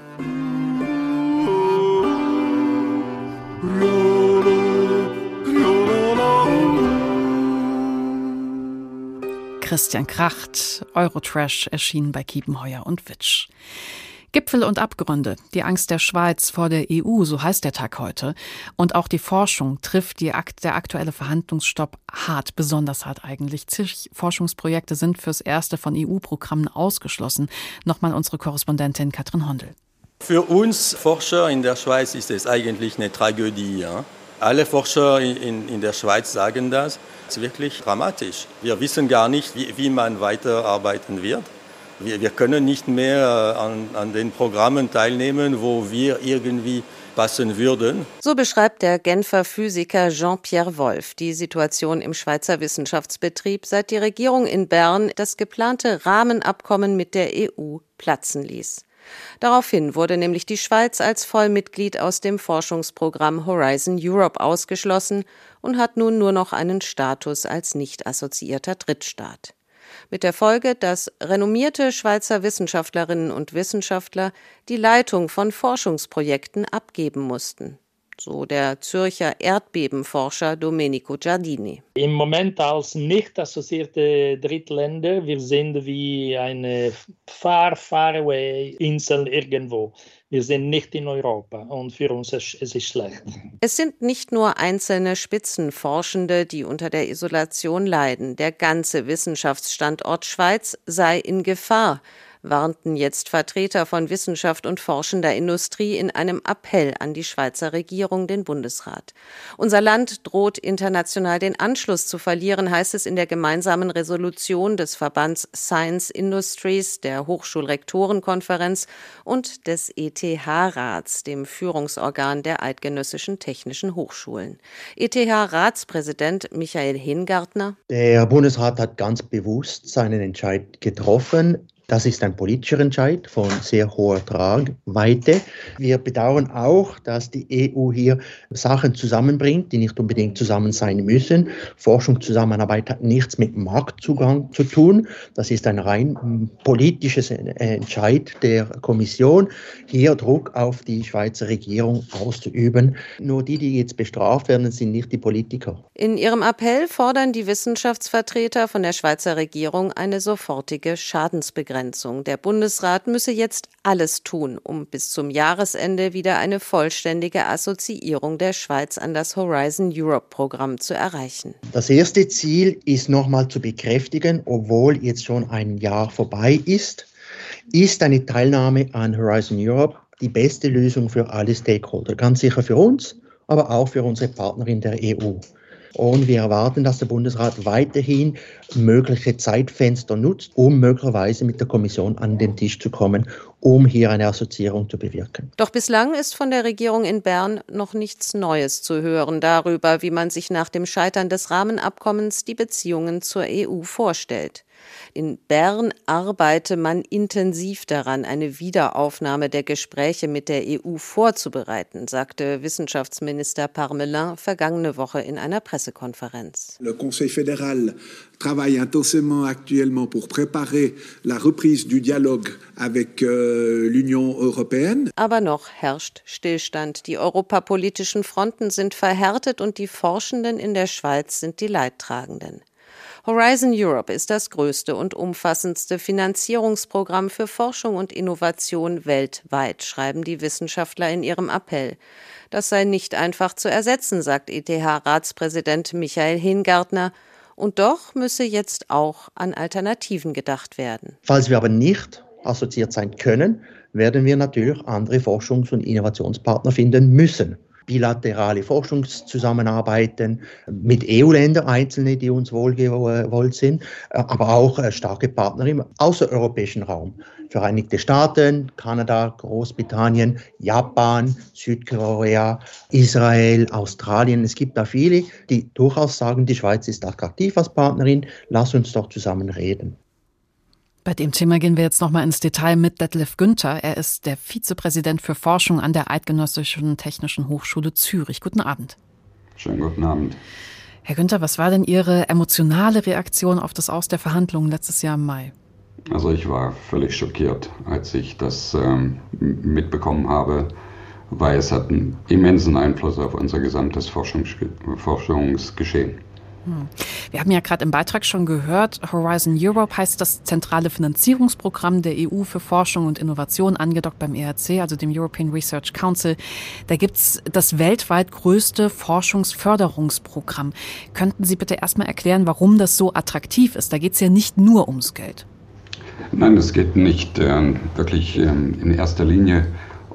Christian Kracht, Eurotrash erschien bei Kiepenheuer und Witsch. Gipfel und Abgründe, die Angst der Schweiz vor der EU, so heißt der Tag heute. Und auch die Forschung trifft die, der aktuelle Verhandlungsstopp hart, besonders hart eigentlich. Zig Forschungsprojekte sind fürs erste von EU-Programmen ausgeschlossen. Nochmal unsere Korrespondentin Katrin Hondel. Für uns Forscher in der Schweiz ist es eigentlich eine Tragödie. Ja? Alle Forscher in, in der Schweiz sagen das. Es ist wirklich dramatisch. Wir wissen gar nicht, wie, wie man weiterarbeiten wird. Wir, wir können nicht mehr an, an den Programmen teilnehmen, wo wir irgendwie passen würden. So beschreibt der Genfer Physiker Jean-Pierre Wolf die Situation im Schweizer Wissenschaftsbetrieb, seit die Regierung in Bern das geplante Rahmenabkommen mit der EU platzen ließ. Daraufhin wurde nämlich die Schweiz als Vollmitglied aus dem Forschungsprogramm Horizon Europe ausgeschlossen und hat nun nur noch einen Status als nicht assoziierter Drittstaat mit der Folge, dass renommierte Schweizer Wissenschaftlerinnen und Wissenschaftler die Leitung von Forschungsprojekten abgeben mussten so der Zürcher Erdbebenforscher Domenico Giardini. Im Moment als nicht assoziierte Drittländer, wir sind wie eine far, far away Insel irgendwo. Wir sind nicht in Europa und für uns ist es schlecht. Es sind nicht nur einzelne Spitzenforschende, die unter der Isolation leiden. Der ganze Wissenschaftsstandort Schweiz sei in Gefahr warnten jetzt Vertreter von Wissenschaft und forschender Industrie in einem Appell an die Schweizer Regierung, den Bundesrat. Unser Land droht international den Anschluss zu verlieren, heißt es in der gemeinsamen Resolution des Verbands Science Industries, der Hochschulrektorenkonferenz und des ETH-Rats, dem Führungsorgan der eidgenössischen technischen Hochschulen. ETH-Ratspräsident Michael Hingartner. Der Bundesrat hat ganz bewusst seinen Entscheid getroffen. Das ist ein politischer Entscheid von sehr hoher Tragweite. Wir bedauern auch, dass die EU hier Sachen zusammenbringt, die nicht unbedingt zusammen sein müssen. Forschungszusammenarbeit hat nichts mit Marktzugang zu tun. Das ist ein rein politisches Entscheid der Kommission, hier Druck auf die Schweizer Regierung auszuüben. Nur die, die jetzt bestraft werden, sind nicht die Politiker. In ihrem Appell fordern die Wissenschaftsvertreter von der Schweizer Regierung eine sofortige Schadensbegrenzung. Abgrenzung. Der Bundesrat müsse jetzt alles tun, um bis zum Jahresende wieder eine vollständige Assoziierung der Schweiz an das Horizon Europe Programm zu erreichen. Das erste Ziel ist nochmal zu bekräftigen, obwohl jetzt schon ein Jahr vorbei ist, ist eine Teilnahme an Horizon Europe die beste Lösung für alle Stakeholder. Ganz sicher für uns, aber auch für unsere Partner in der EU. Und wir erwarten, dass der Bundesrat weiterhin mögliche Zeitfenster nutzt, um möglicherweise mit der Kommission an den Tisch zu kommen, um hier eine Assoziierung zu bewirken. Doch bislang ist von der Regierung in Bern noch nichts Neues zu hören darüber, wie man sich nach dem Scheitern des Rahmenabkommens die Beziehungen zur EU vorstellt. In Bern arbeite man intensiv daran, eine Wiederaufnahme der Gespräche mit der EU vorzubereiten, sagte Wissenschaftsminister Parmelin vergangene Woche in einer Pressekonferenz. Le Conseil fédéral travaille intensément actuellement pour préparer la reprise du dialogue avec euh, l'Union européenne. Aber noch herrscht Stillstand. Die europapolitischen Fronten sind verhärtet und die Forschenden in der Schweiz sind die Leidtragenden. Horizon Europe ist das größte und umfassendste Finanzierungsprogramm für Forschung und Innovation weltweit, schreiben die Wissenschaftler in ihrem Appell. Das sei nicht einfach zu ersetzen, sagt ETH-Ratspräsident Michael Hingartner. Und doch müsse jetzt auch an Alternativen gedacht werden. Falls wir aber nicht assoziiert sein können, werden wir natürlich andere Forschungs- und Innovationspartner finden müssen. Bilaterale Forschungszusammenarbeiten mit EU-Ländern, einzelne, die uns wohlgewollt sind, aber auch äh, starke Partner im außereuropäischen Raum. Vereinigte Staaten, Kanada, Großbritannien, Japan, Südkorea, Israel, Australien. Es gibt da viele, die durchaus sagen, die Schweiz ist attraktiv als Partnerin, lass uns doch zusammen reden. Bei dem Thema gehen wir jetzt nochmal ins Detail mit Detlef Günther. Er ist der Vizepräsident für Forschung an der Eidgenössischen Technischen Hochschule Zürich. Guten Abend. Schönen guten Abend. Herr Günther, was war denn Ihre emotionale Reaktion auf das Aus der Verhandlungen letztes Jahr im Mai? Also ich war völlig schockiert, als ich das ähm, mitbekommen habe, weil es hat einen immensen Einfluss auf unser gesamtes Forschungs Forschungsgeschehen. Hm. Wir haben ja gerade im Beitrag schon gehört, Horizon Europe heißt das zentrale Finanzierungsprogramm der EU für Forschung und Innovation, angedockt beim ERC, also dem European Research Council. Da gibt's das weltweit größte Forschungsförderungsprogramm. Könnten Sie bitte erstmal erklären, warum das so attraktiv ist? Da geht's ja nicht nur ums Geld. Nein, es geht nicht äh, wirklich äh, in erster Linie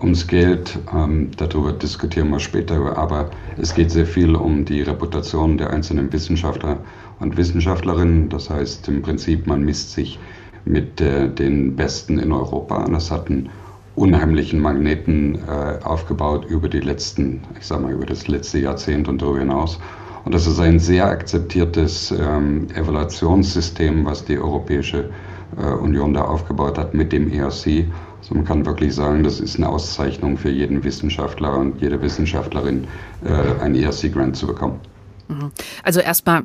ums Geld. Ähm, darüber diskutieren wir später, aber es geht sehr viel um die Reputation der einzelnen Wissenschaftler und Wissenschaftlerinnen. Das heißt im Prinzip, man misst sich mit äh, den Besten in Europa. Das hat einen unheimlichen Magneten äh, aufgebaut über die letzten, ich sag mal, über das letzte Jahrzehnt und darüber hinaus. Und das ist ein sehr akzeptiertes ähm, Evaluationssystem, was die Europäische äh, Union da aufgebaut hat mit dem ERC. Also man kann wirklich sagen, das ist eine Auszeichnung für jeden Wissenschaftler und jede Wissenschaftlerin, äh, einen ERC-Grant zu bekommen. Mhm. Also erstmal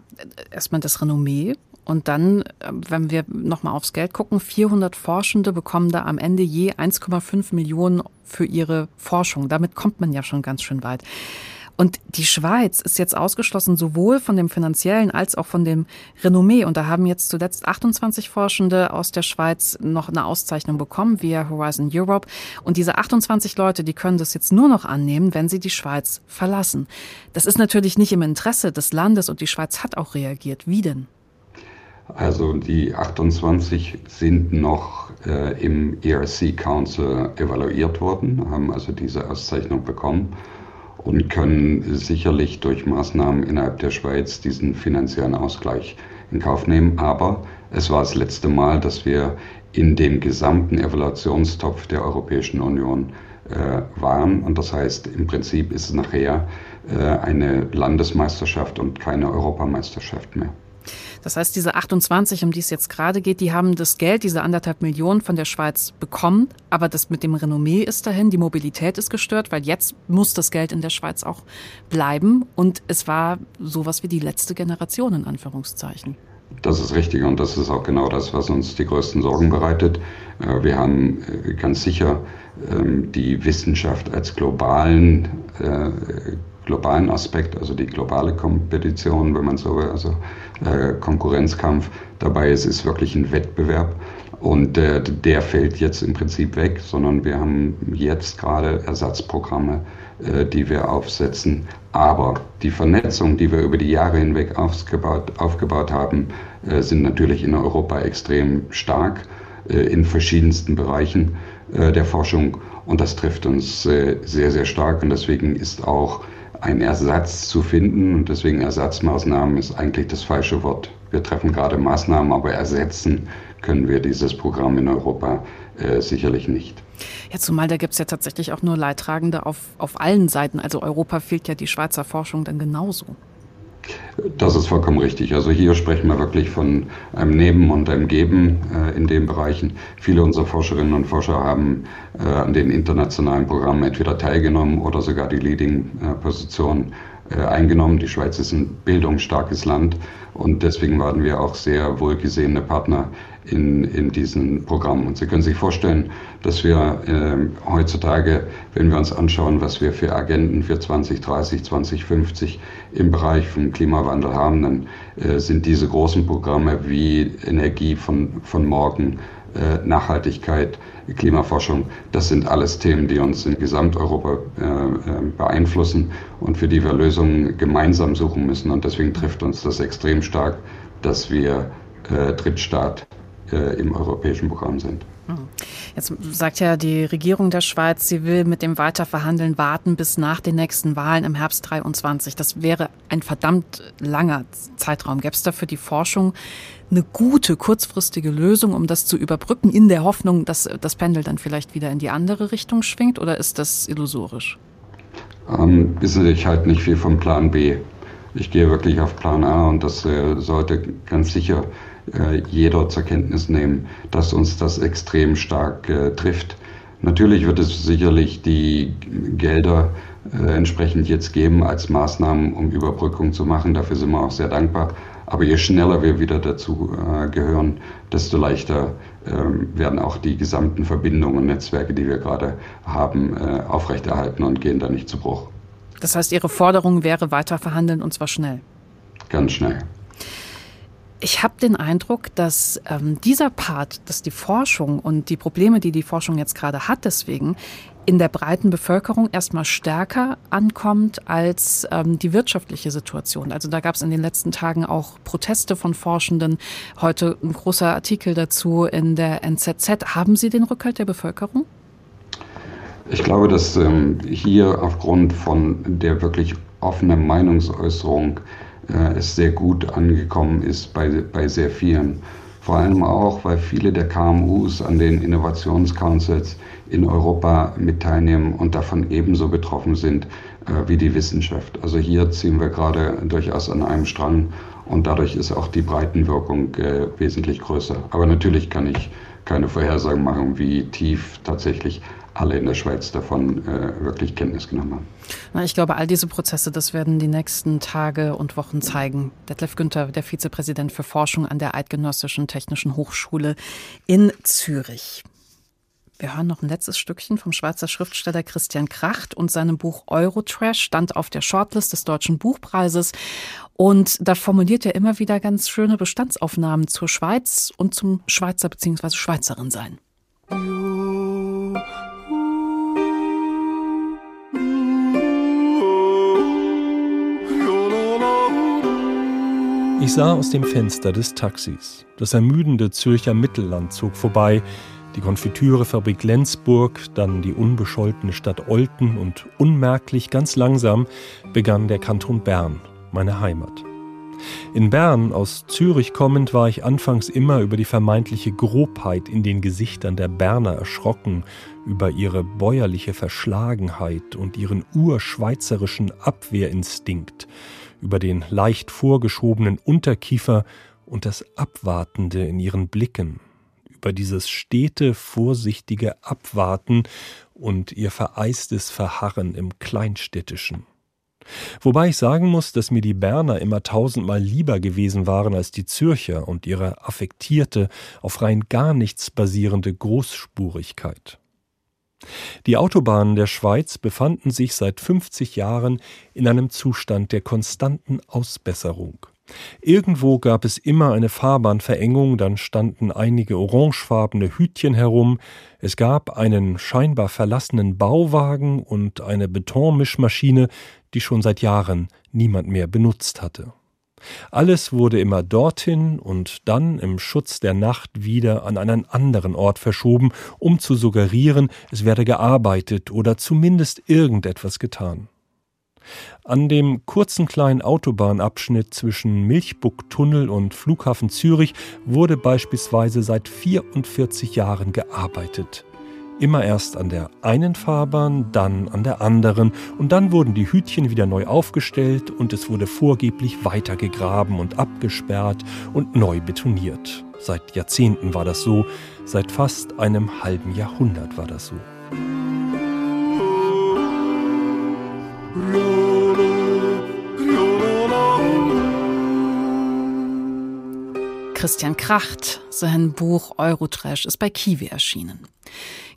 erstmal das Renommee und dann, wenn wir nochmal aufs Geld gucken, 400 Forschende bekommen da am Ende je 1,5 Millionen für ihre Forschung. Damit kommt man ja schon ganz schön weit. Und die Schweiz ist jetzt ausgeschlossen sowohl von dem finanziellen als auch von dem Renommee. Und da haben jetzt zuletzt 28 Forschende aus der Schweiz noch eine Auszeichnung bekommen via Horizon Europe. Und diese 28 Leute, die können das jetzt nur noch annehmen, wenn sie die Schweiz verlassen. Das ist natürlich nicht im Interesse des Landes und die Schweiz hat auch reagiert. Wie denn? Also die 28 sind noch äh, im ERC Council evaluiert worden, haben also diese Auszeichnung bekommen und können sicherlich durch Maßnahmen innerhalb der Schweiz diesen finanziellen Ausgleich in Kauf nehmen. Aber es war das letzte Mal, dass wir in dem gesamten Evaluationstopf der Europäischen Union äh, waren. Und das heißt, im Prinzip ist es nachher äh, eine Landesmeisterschaft und keine Europameisterschaft mehr. Das heißt, diese 28, um die es jetzt gerade geht, die haben das Geld, diese anderthalb Millionen von der Schweiz bekommen, aber das mit dem Renommee ist dahin, die Mobilität ist gestört, weil jetzt muss das Geld in der Schweiz auch bleiben und es war sowas wie die letzte Generation in Anführungszeichen. Das ist richtig und das ist auch genau das, was uns die größten Sorgen bereitet. Äh, wir haben äh, ganz sicher ähm, die Wissenschaft als globalen äh, globalen Aspekt, also die globale Kompetition, wenn man so will, also äh, Konkurrenzkampf dabei ist, ist wirklich ein Wettbewerb. Und äh, der fällt jetzt im Prinzip weg, sondern wir haben jetzt gerade Ersatzprogramme, äh, die wir aufsetzen. Aber die Vernetzung, die wir über die Jahre hinweg aufgebaut, aufgebaut haben, äh, sind natürlich in Europa extrem stark äh, in verschiedensten Bereichen äh, der Forschung. Und das trifft uns sehr, sehr stark. Und deswegen ist auch einen Ersatz zu finden. Und deswegen Ersatzmaßnahmen ist eigentlich das falsche Wort. Wir treffen gerade Maßnahmen, aber ersetzen können wir dieses Programm in Europa äh, sicherlich nicht. Ja, zumal da gibt es ja tatsächlich auch nur Leidtragende auf, auf allen Seiten. Also Europa fehlt ja die Schweizer Forschung dann genauso. Das ist vollkommen richtig. Also hier sprechen wir wirklich von einem Neben und einem Geben äh, in den Bereichen. Viele unserer Forscherinnen und Forscher haben äh, an den internationalen Programmen entweder teilgenommen oder sogar die Leading-Position äh, eingenommen. Die Schweiz ist ein bildungsstarkes Land und deswegen waren wir auch sehr wohlgesehene Partner in, in diesen Programmen. Und Sie können sich vorstellen, dass wir äh, heutzutage, wenn wir uns anschauen, was wir für Agenden für 2030, 2050 im Bereich vom Klimawandel haben, dann äh, sind diese großen Programme wie Energie von, von morgen, äh, Nachhaltigkeit, Klimaforschung, das sind alles Themen, die uns in Gesamteuropa äh, äh, beeinflussen und für die wir Lösungen gemeinsam suchen müssen. Und deswegen trifft uns das extrem stark, dass wir äh, Drittstaat im europäischen Programm sind. Hm. Jetzt sagt ja die Regierung der Schweiz, sie will mit dem Weiterverhandeln warten bis nach den nächsten Wahlen im Herbst 23. Das wäre ein verdammt langer Zeitraum. Gäbe es da für die Forschung eine gute kurzfristige Lösung, um das zu überbrücken, in der Hoffnung, dass das Pendel dann vielleicht wieder in die andere Richtung schwingt? Oder ist das illusorisch? Ähm, wissen Sie, ich halte nicht viel vom Plan B. Ich gehe wirklich auf Plan A und das äh, sollte ganz sicher äh, jeder zur Kenntnis nehmen, dass uns das extrem stark äh, trifft. Natürlich wird es sicherlich die Gelder äh, entsprechend jetzt geben als Maßnahmen, um Überbrückung zu machen. Dafür sind wir auch sehr dankbar. Aber je schneller wir wieder dazu äh, gehören, desto leichter äh, werden auch die gesamten Verbindungen und Netzwerke, die wir gerade haben, äh, aufrechterhalten und gehen da nicht zu Bruch. Das heißt, Ihre Forderung wäre weiter verhandeln und zwar schnell. Ganz schnell. Ich habe den Eindruck, dass ähm, dieser Part, dass die Forschung und die Probleme, die die Forschung jetzt gerade hat, deswegen in der breiten Bevölkerung erstmal stärker ankommt als ähm, die wirtschaftliche Situation. Also da gab es in den letzten Tagen auch Proteste von Forschenden. Heute ein großer Artikel dazu in der NZZ. Haben Sie den Rückhalt der Bevölkerung? Ich glaube, dass ähm, hier aufgrund von der wirklich offenen Meinungsäußerung äh, es sehr gut angekommen ist bei, bei sehr vielen. Vor allem auch, weil viele der KMUs an den Innovationscouncils in Europa mit teilnehmen und davon ebenso betroffen sind äh, wie die Wissenschaft. Also hier ziehen wir gerade durchaus an einem Strang und dadurch ist auch die Breitenwirkung äh, wesentlich größer. Aber natürlich kann ich keine Vorhersagen machen, wie tief tatsächlich alle in der Schweiz davon äh, wirklich Kenntnis genommen haben. Na, ich glaube, all diese Prozesse, das werden die nächsten Tage und Wochen zeigen. Detlef Günther, der Vizepräsident für Forschung an der Eidgenössischen Technischen Hochschule in Zürich. Wir hören noch ein letztes Stückchen vom Schweizer Schriftsteller Christian Kracht und seinem Buch Eurotrash stand auf der Shortlist des Deutschen Buchpreises. Und da formuliert er immer wieder ganz schöne Bestandsaufnahmen zur Schweiz und zum Schweizer bzw. Schweizerin sein. Ich sah aus dem Fenster des Taxis. Das ermüdende Zürcher Mittelland zog vorbei, die Konfitürefabrik Lenzburg, dann die unbescholtene Stadt Olten und unmerklich, ganz langsam begann der Kanton Bern, meine Heimat. In Bern, aus Zürich kommend, war ich anfangs immer über die vermeintliche Grobheit in den Gesichtern der Berner erschrocken, über ihre bäuerliche Verschlagenheit und ihren urschweizerischen Abwehrinstinkt, über den leicht vorgeschobenen Unterkiefer und das Abwartende in ihren Blicken, über dieses stete, vorsichtige Abwarten und ihr vereistes Verharren im Kleinstädtischen. Wobei ich sagen muss, dass mir die Berner immer tausendmal lieber gewesen waren als die Zürcher und ihre affektierte, auf rein gar nichts basierende Großspurigkeit. Die Autobahnen der Schweiz befanden sich seit 50 Jahren in einem Zustand der konstanten Ausbesserung. Irgendwo gab es immer eine Fahrbahnverengung, dann standen einige orangefarbene Hütchen herum, es gab einen scheinbar verlassenen Bauwagen und eine Betonmischmaschine, die schon seit Jahren niemand mehr benutzt hatte. Alles wurde immer dorthin und dann im Schutz der Nacht wieder an einen anderen Ort verschoben, um zu suggerieren, es werde gearbeitet oder zumindest irgendetwas getan. An dem kurzen kleinen Autobahnabschnitt zwischen Milchbucktunnel und Flughafen Zürich wurde beispielsweise seit 44 Jahren gearbeitet. Immer erst an der einen Fahrbahn, dann an der anderen und dann wurden die Hütchen wieder neu aufgestellt und es wurde vorgeblich weitergegraben und abgesperrt und neu betoniert. Seit Jahrzehnten war das so, seit fast einem halben Jahrhundert war das so. Christian Kracht, sein Buch Eurotrash ist bei Kiwi erschienen.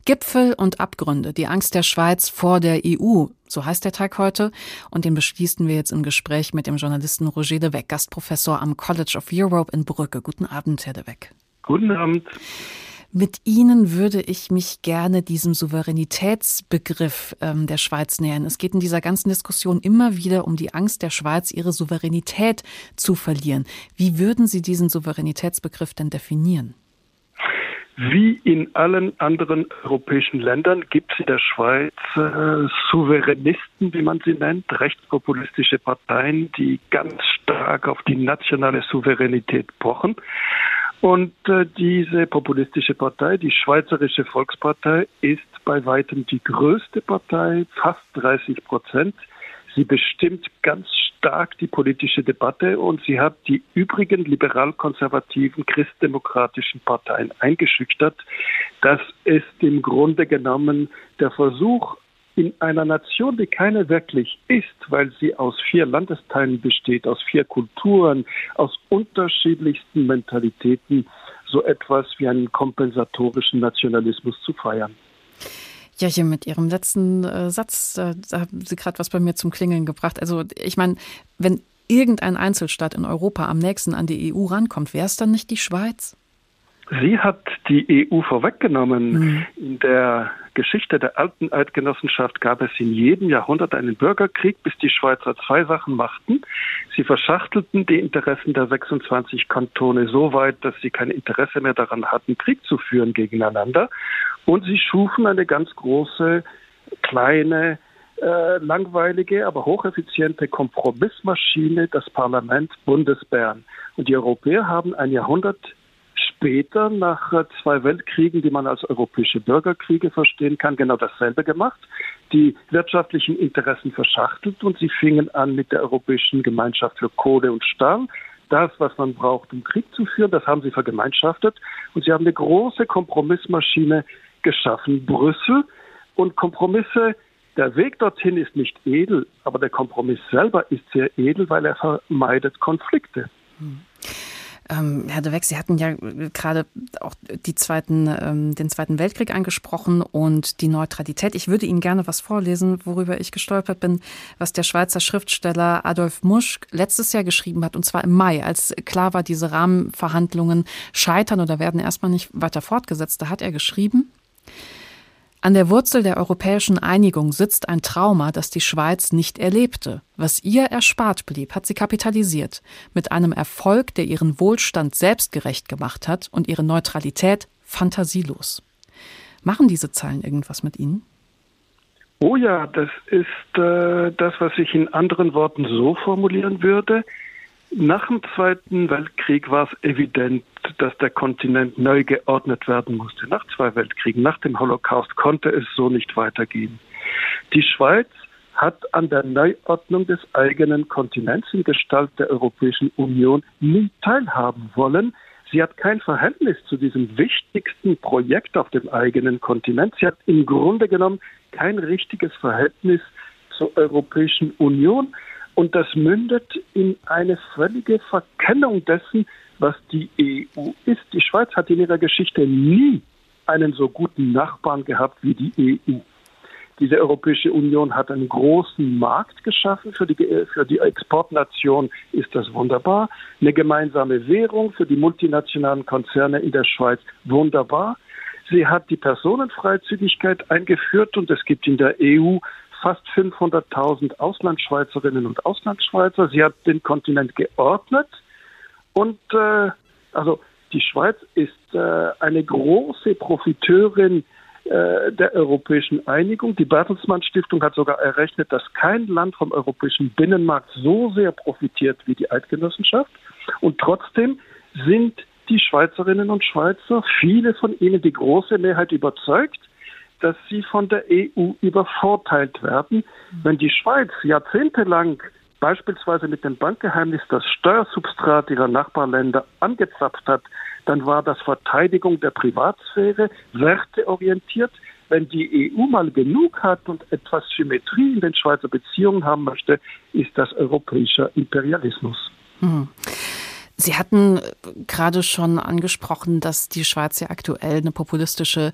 Gipfel und Abgründe, die Angst der Schweiz vor der EU, so heißt der Tag heute. Und den beschließen wir jetzt im Gespräch mit dem Journalisten Roger de Weck, Gastprofessor am College of Europe in Brücke. Guten Abend, Herr de Weck. Guten Abend. Mit Ihnen würde ich mich gerne diesem Souveränitätsbegriff ähm, der Schweiz nähern. Es geht in dieser ganzen Diskussion immer wieder um die Angst der Schweiz, ihre Souveränität zu verlieren. Wie würden Sie diesen Souveränitätsbegriff denn definieren? Wie in allen anderen europäischen Ländern gibt es in der Schweiz äh, Souveränisten, wie man sie nennt, rechtspopulistische Parteien, die ganz stark auf die nationale Souveränität pochen. Und äh, diese populistische Partei, die Schweizerische Volkspartei, ist bei weitem die größte Partei, fast 30 Prozent. Sie bestimmt ganz stark die politische Debatte und sie hat die übrigen liberal-konservativen christdemokratischen Parteien eingeschüchtert. Das ist im Grunde genommen der Versuch, in einer Nation, die keine wirklich ist, weil sie aus vier Landesteilen besteht, aus vier Kulturen, aus unterschiedlichsten Mentalitäten, so etwas wie einen kompensatorischen Nationalismus zu feiern. Ja, hier mit Ihrem letzten äh, Satz, äh, da haben Sie gerade was bei mir zum Klingeln gebracht. Also ich meine, wenn irgendein Einzelstaat in Europa am nächsten an die EU rankommt, wäre es dann nicht die Schweiz? Sie hat die EU vorweggenommen. Mhm. In der Geschichte der alten Eidgenossenschaft gab es in jedem Jahrhundert einen Bürgerkrieg, bis die Schweizer zwei Sachen machten. Sie verschachtelten die Interessen der 26 Kantone so weit, dass sie kein Interesse mehr daran hatten, Krieg zu führen gegeneinander. Und sie schufen eine ganz große, kleine, äh, langweilige, aber hocheffiziente Kompromissmaschine, das Parlament Bundesbern. Und die Europäer haben ein Jahrhundert später, nach äh, zwei Weltkriegen, die man als europäische Bürgerkriege verstehen kann, genau dasselbe gemacht. Die wirtschaftlichen Interessen verschachtelt und sie fingen an mit der Europäischen Gemeinschaft für Kohle und Stahl. Das, was man braucht, um Krieg zu führen, das haben sie vergemeinschaftet. Und sie haben eine große Kompromissmaschine geschaffen, Brüssel. Und Kompromisse, der Weg dorthin ist nicht edel, aber der Kompromiss selber ist sehr edel, weil er vermeidet Konflikte. Hm. Ähm, Herr de Weck, Sie hatten ja gerade auch die zweiten, ähm, den Zweiten Weltkrieg angesprochen und die Neutralität. Ich würde Ihnen gerne was vorlesen, worüber ich gestolpert bin, was der Schweizer Schriftsteller Adolf Musch letztes Jahr geschrieben hat, und zwar im Mai, als klar war, diese Rahmenverhandlungen scheitern oder werden erstmal nicht weiter fortgesetzt. Da hat er geschrieben, an der Wurzel der europäischen Einigung sitzt ein Trauma, das die Schweiz nicht erlebte. Was ihr erspart blieb, hat sie kapitalisiert, mit einem Erfolg, der ihren Wohlstand selbstgerecht gemacht hat und ihre Neutralität fantasielos. Machen diese Zahlen irgendwas mit Ihnen? Oh ja, das ist äh, das, was ich in anderen Worten so formulieren würde. Nach dem Zweiten Weltkrieg war es evident, dass der Kontinent neu geordnet werden musste. Nach zwei Weltkriegen, nach dem Holocaust konnte es so nicht weitergehen. Die Schweiz hat an der Neuordnung des eigenen Kontinents in Gestalt der Europäischen Union nie teilhaben wollen. Sie hat kein Verhältnis zu diesem wichtigsten Projekt auf dem eigenen Kontinent. Sie hat im Grunde genommen kein richtiges Verhältnis zur Europäischen Union. Und das mündet in eine völlige Verkennung dessen, was die EU ist. Die Schweiz hat in ihrer Geschichte nie einen so guten Nachbarn gehabt wie die EU. Diese Europäische Union hat einen großen Markt geschaffen. Für die, für die Exportnation ist das wunderbar. Eine gemeinsame Währung für die multinationalen Konzerne in der Schweiz wunderbar. Sie hat die Personenfreizügigkeit eingeführt und es gibt in der EU fast 500.000 Auslandschweizerinnen und Auslandsschweizer. Sie hat den Kontinent geordnet und äh, also die Schweiz ist äh, eine große Profiteurin äh, der europäischen Einigung. Die Bertelsmann Stiftung hat sogar errechnet, dass kein Land vom europäischen Binnenmarkt so sehr profitiert wie die Eidgenossenschaft. Und trotzdem sind die Schweizerinnen und Schweizer, viele von ihnen, die große Mehrheit überzeugt, dass sie von der EU übervorteilt werden. Wenn die Schweiz jahrzehntelang beispielsweise mit dem Bankgeheimnis das Steuersubstrat ihrer Nachbarländer angezapft hat, dann war das Verteidigung der Privatsphäre, werteorientiert. Wenn die EU mal genug hat und etwas Symmetrie in den Schweizer Beziehungen haben möchte, ist das europäischer Imperialismus. Hm. Sie hatten äh, gerade schon angesprochen, dass die Schweiz ja aktuell eine populistische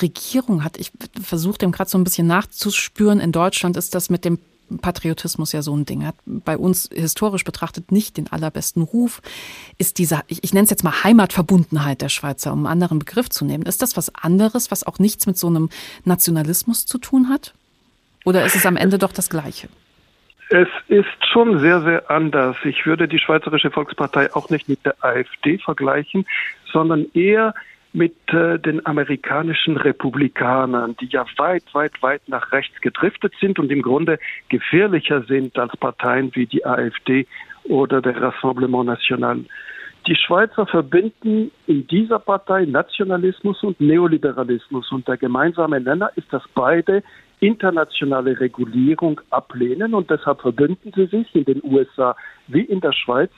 Regierung hat. Ich versuche dem gerade so ein bisschen nachzuspüren. In Deutschland ist das mit dem Patriotismus ja so ein Ding. Hat bei uns historisch betrachtet nicht den allerbesten Ruf. Ist diese, ich, ich nenne es jetzt mal Heimatverbundenheit der Schweizer, um einen anderen Begriff zu nehmen. Ist das was anderes, was auch nichts mit so einem Nationalismus zu tun hat? Oder ist es am Ende doch das Gleiche? Es ist schon sehr, sehr anders. Ich würde die Schweizerische Volkspartei auch nicht mit der AfD vergleichen, sondern eher mit äh, den amerikanischen Republikanern, die ja weit, weit, weit nach rechts gedriftet sind und im Grunde gefährlicher sind als Parteien wie die AfD oder der Rassemblement National. Die Schweizer verbinden in dieser Partei Nationalismus und Neoliberalismus und der gemeinsame Nenner ist, dass beide internationale Regulierung ablehnen und deshalb verbünden sie sich in den USA wie in der Schweiz.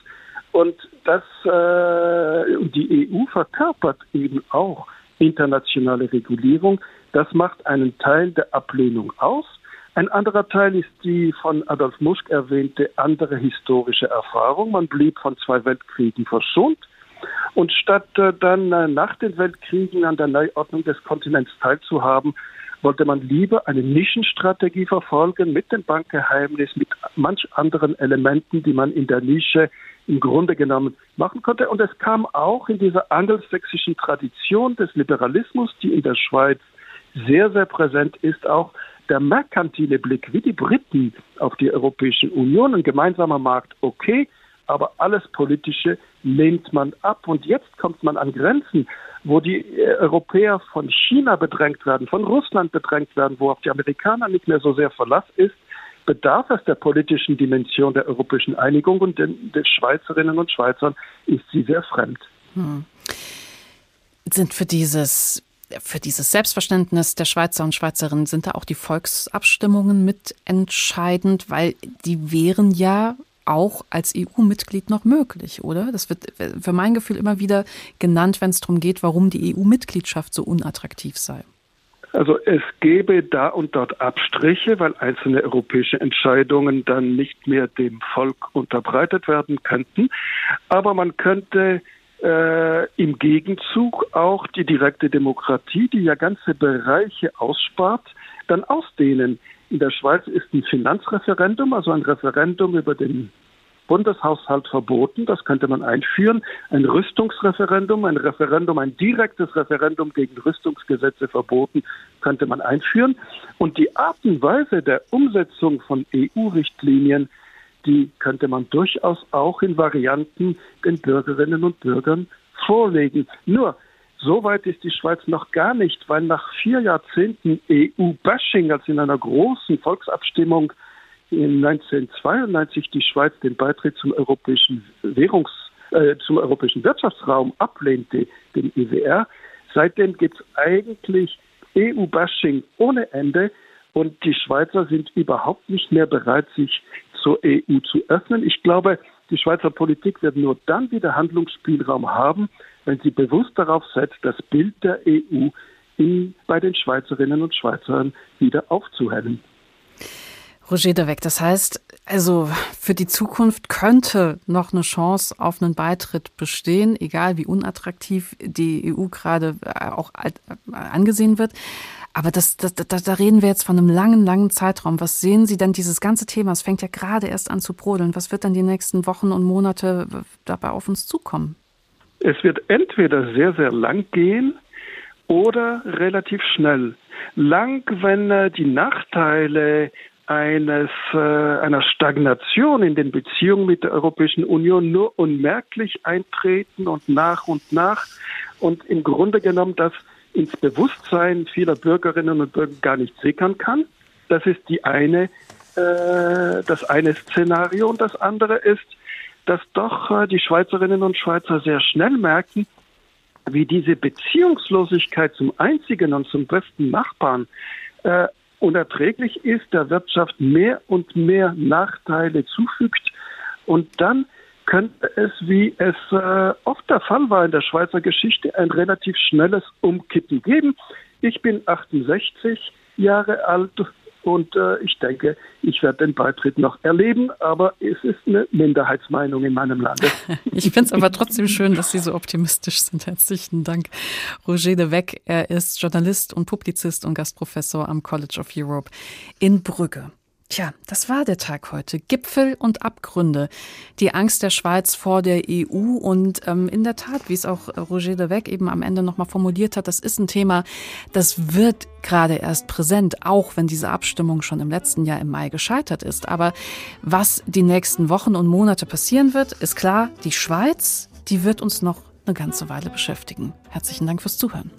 Und das, äh, die EU verkörpert eben auch internationale Regulierung. Das macht einen Teil der Ablehnung aus. Ein anderer Teil ist die von Adolf Musk erwähnte andere historische Erfahrung. Man blieb von zwei Weltkriegen verschont. Und statt äh, dann äh, nach den Weltkriegen an der Neuordnung des Kontinents teilzuhaben, wollte man lieber eine Nischenstrategie verfolgen mit dem Bankgeheimnis, mit manch anderen Elementen, die man in der Nische im Grunde genommen machen konnte. Und es kam auch in dieser angelsächsischen Tradition des Liberalismus, die in der Schweiz sehr, sehr präsent ist, auch der merkantile Blick, wie die Briten auf die Europäische Union, ein gemeinsamer Markt, okay, aber alles Politische lehnt man ab. Und jetzt kommt man an Grenzen, wo die äh, Europäer von China bedrängt werden, von Russland bedrängt werden, wo auf die Amerikaner nicht mehr so sehr Verlass ist, bedarf es der politischen Dimension der europäischen Einigung und den, den Schweizerinnen und Schweizern ist sie sehr fremd. Hm. Sind für dieses für dieses Selbstverständnis der Schweizer und Schweizerinnen sind da auch die Volksabstimmungen mit entscheidend, weil die wären ja auch als EU-Mitglied noch möglich, oder? Das wird für mein Gefühl immer wieder genannt, wenn es darum geht, warum die EU-Mitgliedschaft so unattraktiv sei. Also es gäbe da und dort Abstriche, weil einzelne europäische Entscheidungen dann nicht mehr dem Volk unterbreitet werden könnten. Aber man könnte äh, im Gegenzug auch die direkte Demokratie, die ja ganze Bereiche ausspart, dann ausdehnen. In der Schweiz ist ein Finanzreferendum, also ein Referendum über den Bundeshaushalt verboten. Das könnte man einführen. Ein Rüstungsreferendum, ein Referendum, ein direktes Referendum gegen Rüstungsgesetze verboten, könnte man einführen. Und die Art und Weise der Umsetzung von EU-Richtlinien, die könnte man durchaus auch in Varianten den Bürgerinnen und Bürgern vorlegen. Nur, so weit ist die Schweiz noch gar nicht, weil nach vier Jahrzehnten EU-Bashing, als in einer großen Volksabstimmung in 1992 die Schweiz den Beitritt zum europäischen Währungs, äh, zum europäischen Wirtschaftsraum ablehnte, dem IWR, seitdem gibt es eigentlich EU-Bashing ohne Ende und die Schweizer sind überhaupt nicht mehr bereit, sich zur EU zu öffnen. Ich glaube, die Schweizer Politik wird nur dann wieder Handlungsspielraum haben, wenn sie bewusst darauf setzt, das Bild der EU in, bei den Schweizerinnen und Schweizern wieder aufzuhellen. Roger de Weg, das heißt, also für die Zukunft könnte noch eine Chance auf einen Beitritt bestehen, egal wie unattraktiv die EU gerade äh, auch äh, angesehen wird. Aber das, das, das, da reden wir jetzt von einem langen, langen Zeitraum. Was sehen Sie denn dieses ganze Thema? Es fängt ja gerade erst an zu brodeln. Was wird dann die nächsten Wochen und Monate dabei auf uns zukommen? Es wird entweder sehr, sehr lang gehen oder relativ schnell. Lang, wenn äh, die Nachteile eines, äh, einer Stagnation in den Beziehungen mit der Europäischen Union nur unmerklich eintreten und nach und nach und im Grunde genommen das ins Bewusstsein vieler Bürgerinnen und Bürger gar nicht sickern kann. Das ist die eine, äh, das eine Szenario und das andere ist, dass doch äh, die Schweizerinnen und Schweizer sehr schnell merken, wie diese Beziehungslosigkeit zum einzigen und zum besten Nachbarn äh, unerträglich ist, der Wirtschaft mehr und mehr Nachteile zufügt und dann könnte es, wie es äh, oft der Fall war in der Schweizer Geschichte, ein relativ schnelles Umkippen geben. Ich bin 68 Jahre alt Und äh, ich denke, ich werde den Beitritt noch erleben, aber es ist eine Minderheitsmeinung in meinem Lande. [laughs] ich finde es aber trotzdem schön, dass Sie so optimistisch sind. Herzlichen Dank, Roger de Weck. Er ist Journalist und Publizist und Gastprofessor am College of Europe in Brügge. Tja, das war der Tag heute. Gipfel und Abgründe. Die Angst der Schweiz vor der EU und ähm, in der Tat, wie es auch Roger de Weck eben am Ende nochmal formuliert hat, das ist ein Thema, das wird gerade erst präsent, auch wenn diese Abstimmung schon im letzten Jahr im Mai gescheitert ist. Aber was die nächsten Wochen und Monate passieren wird, ist klar, die Schweiz, die wird uns noch eine ganze Weile beschäftigen. Herzlichen Dank fürs Zuhören.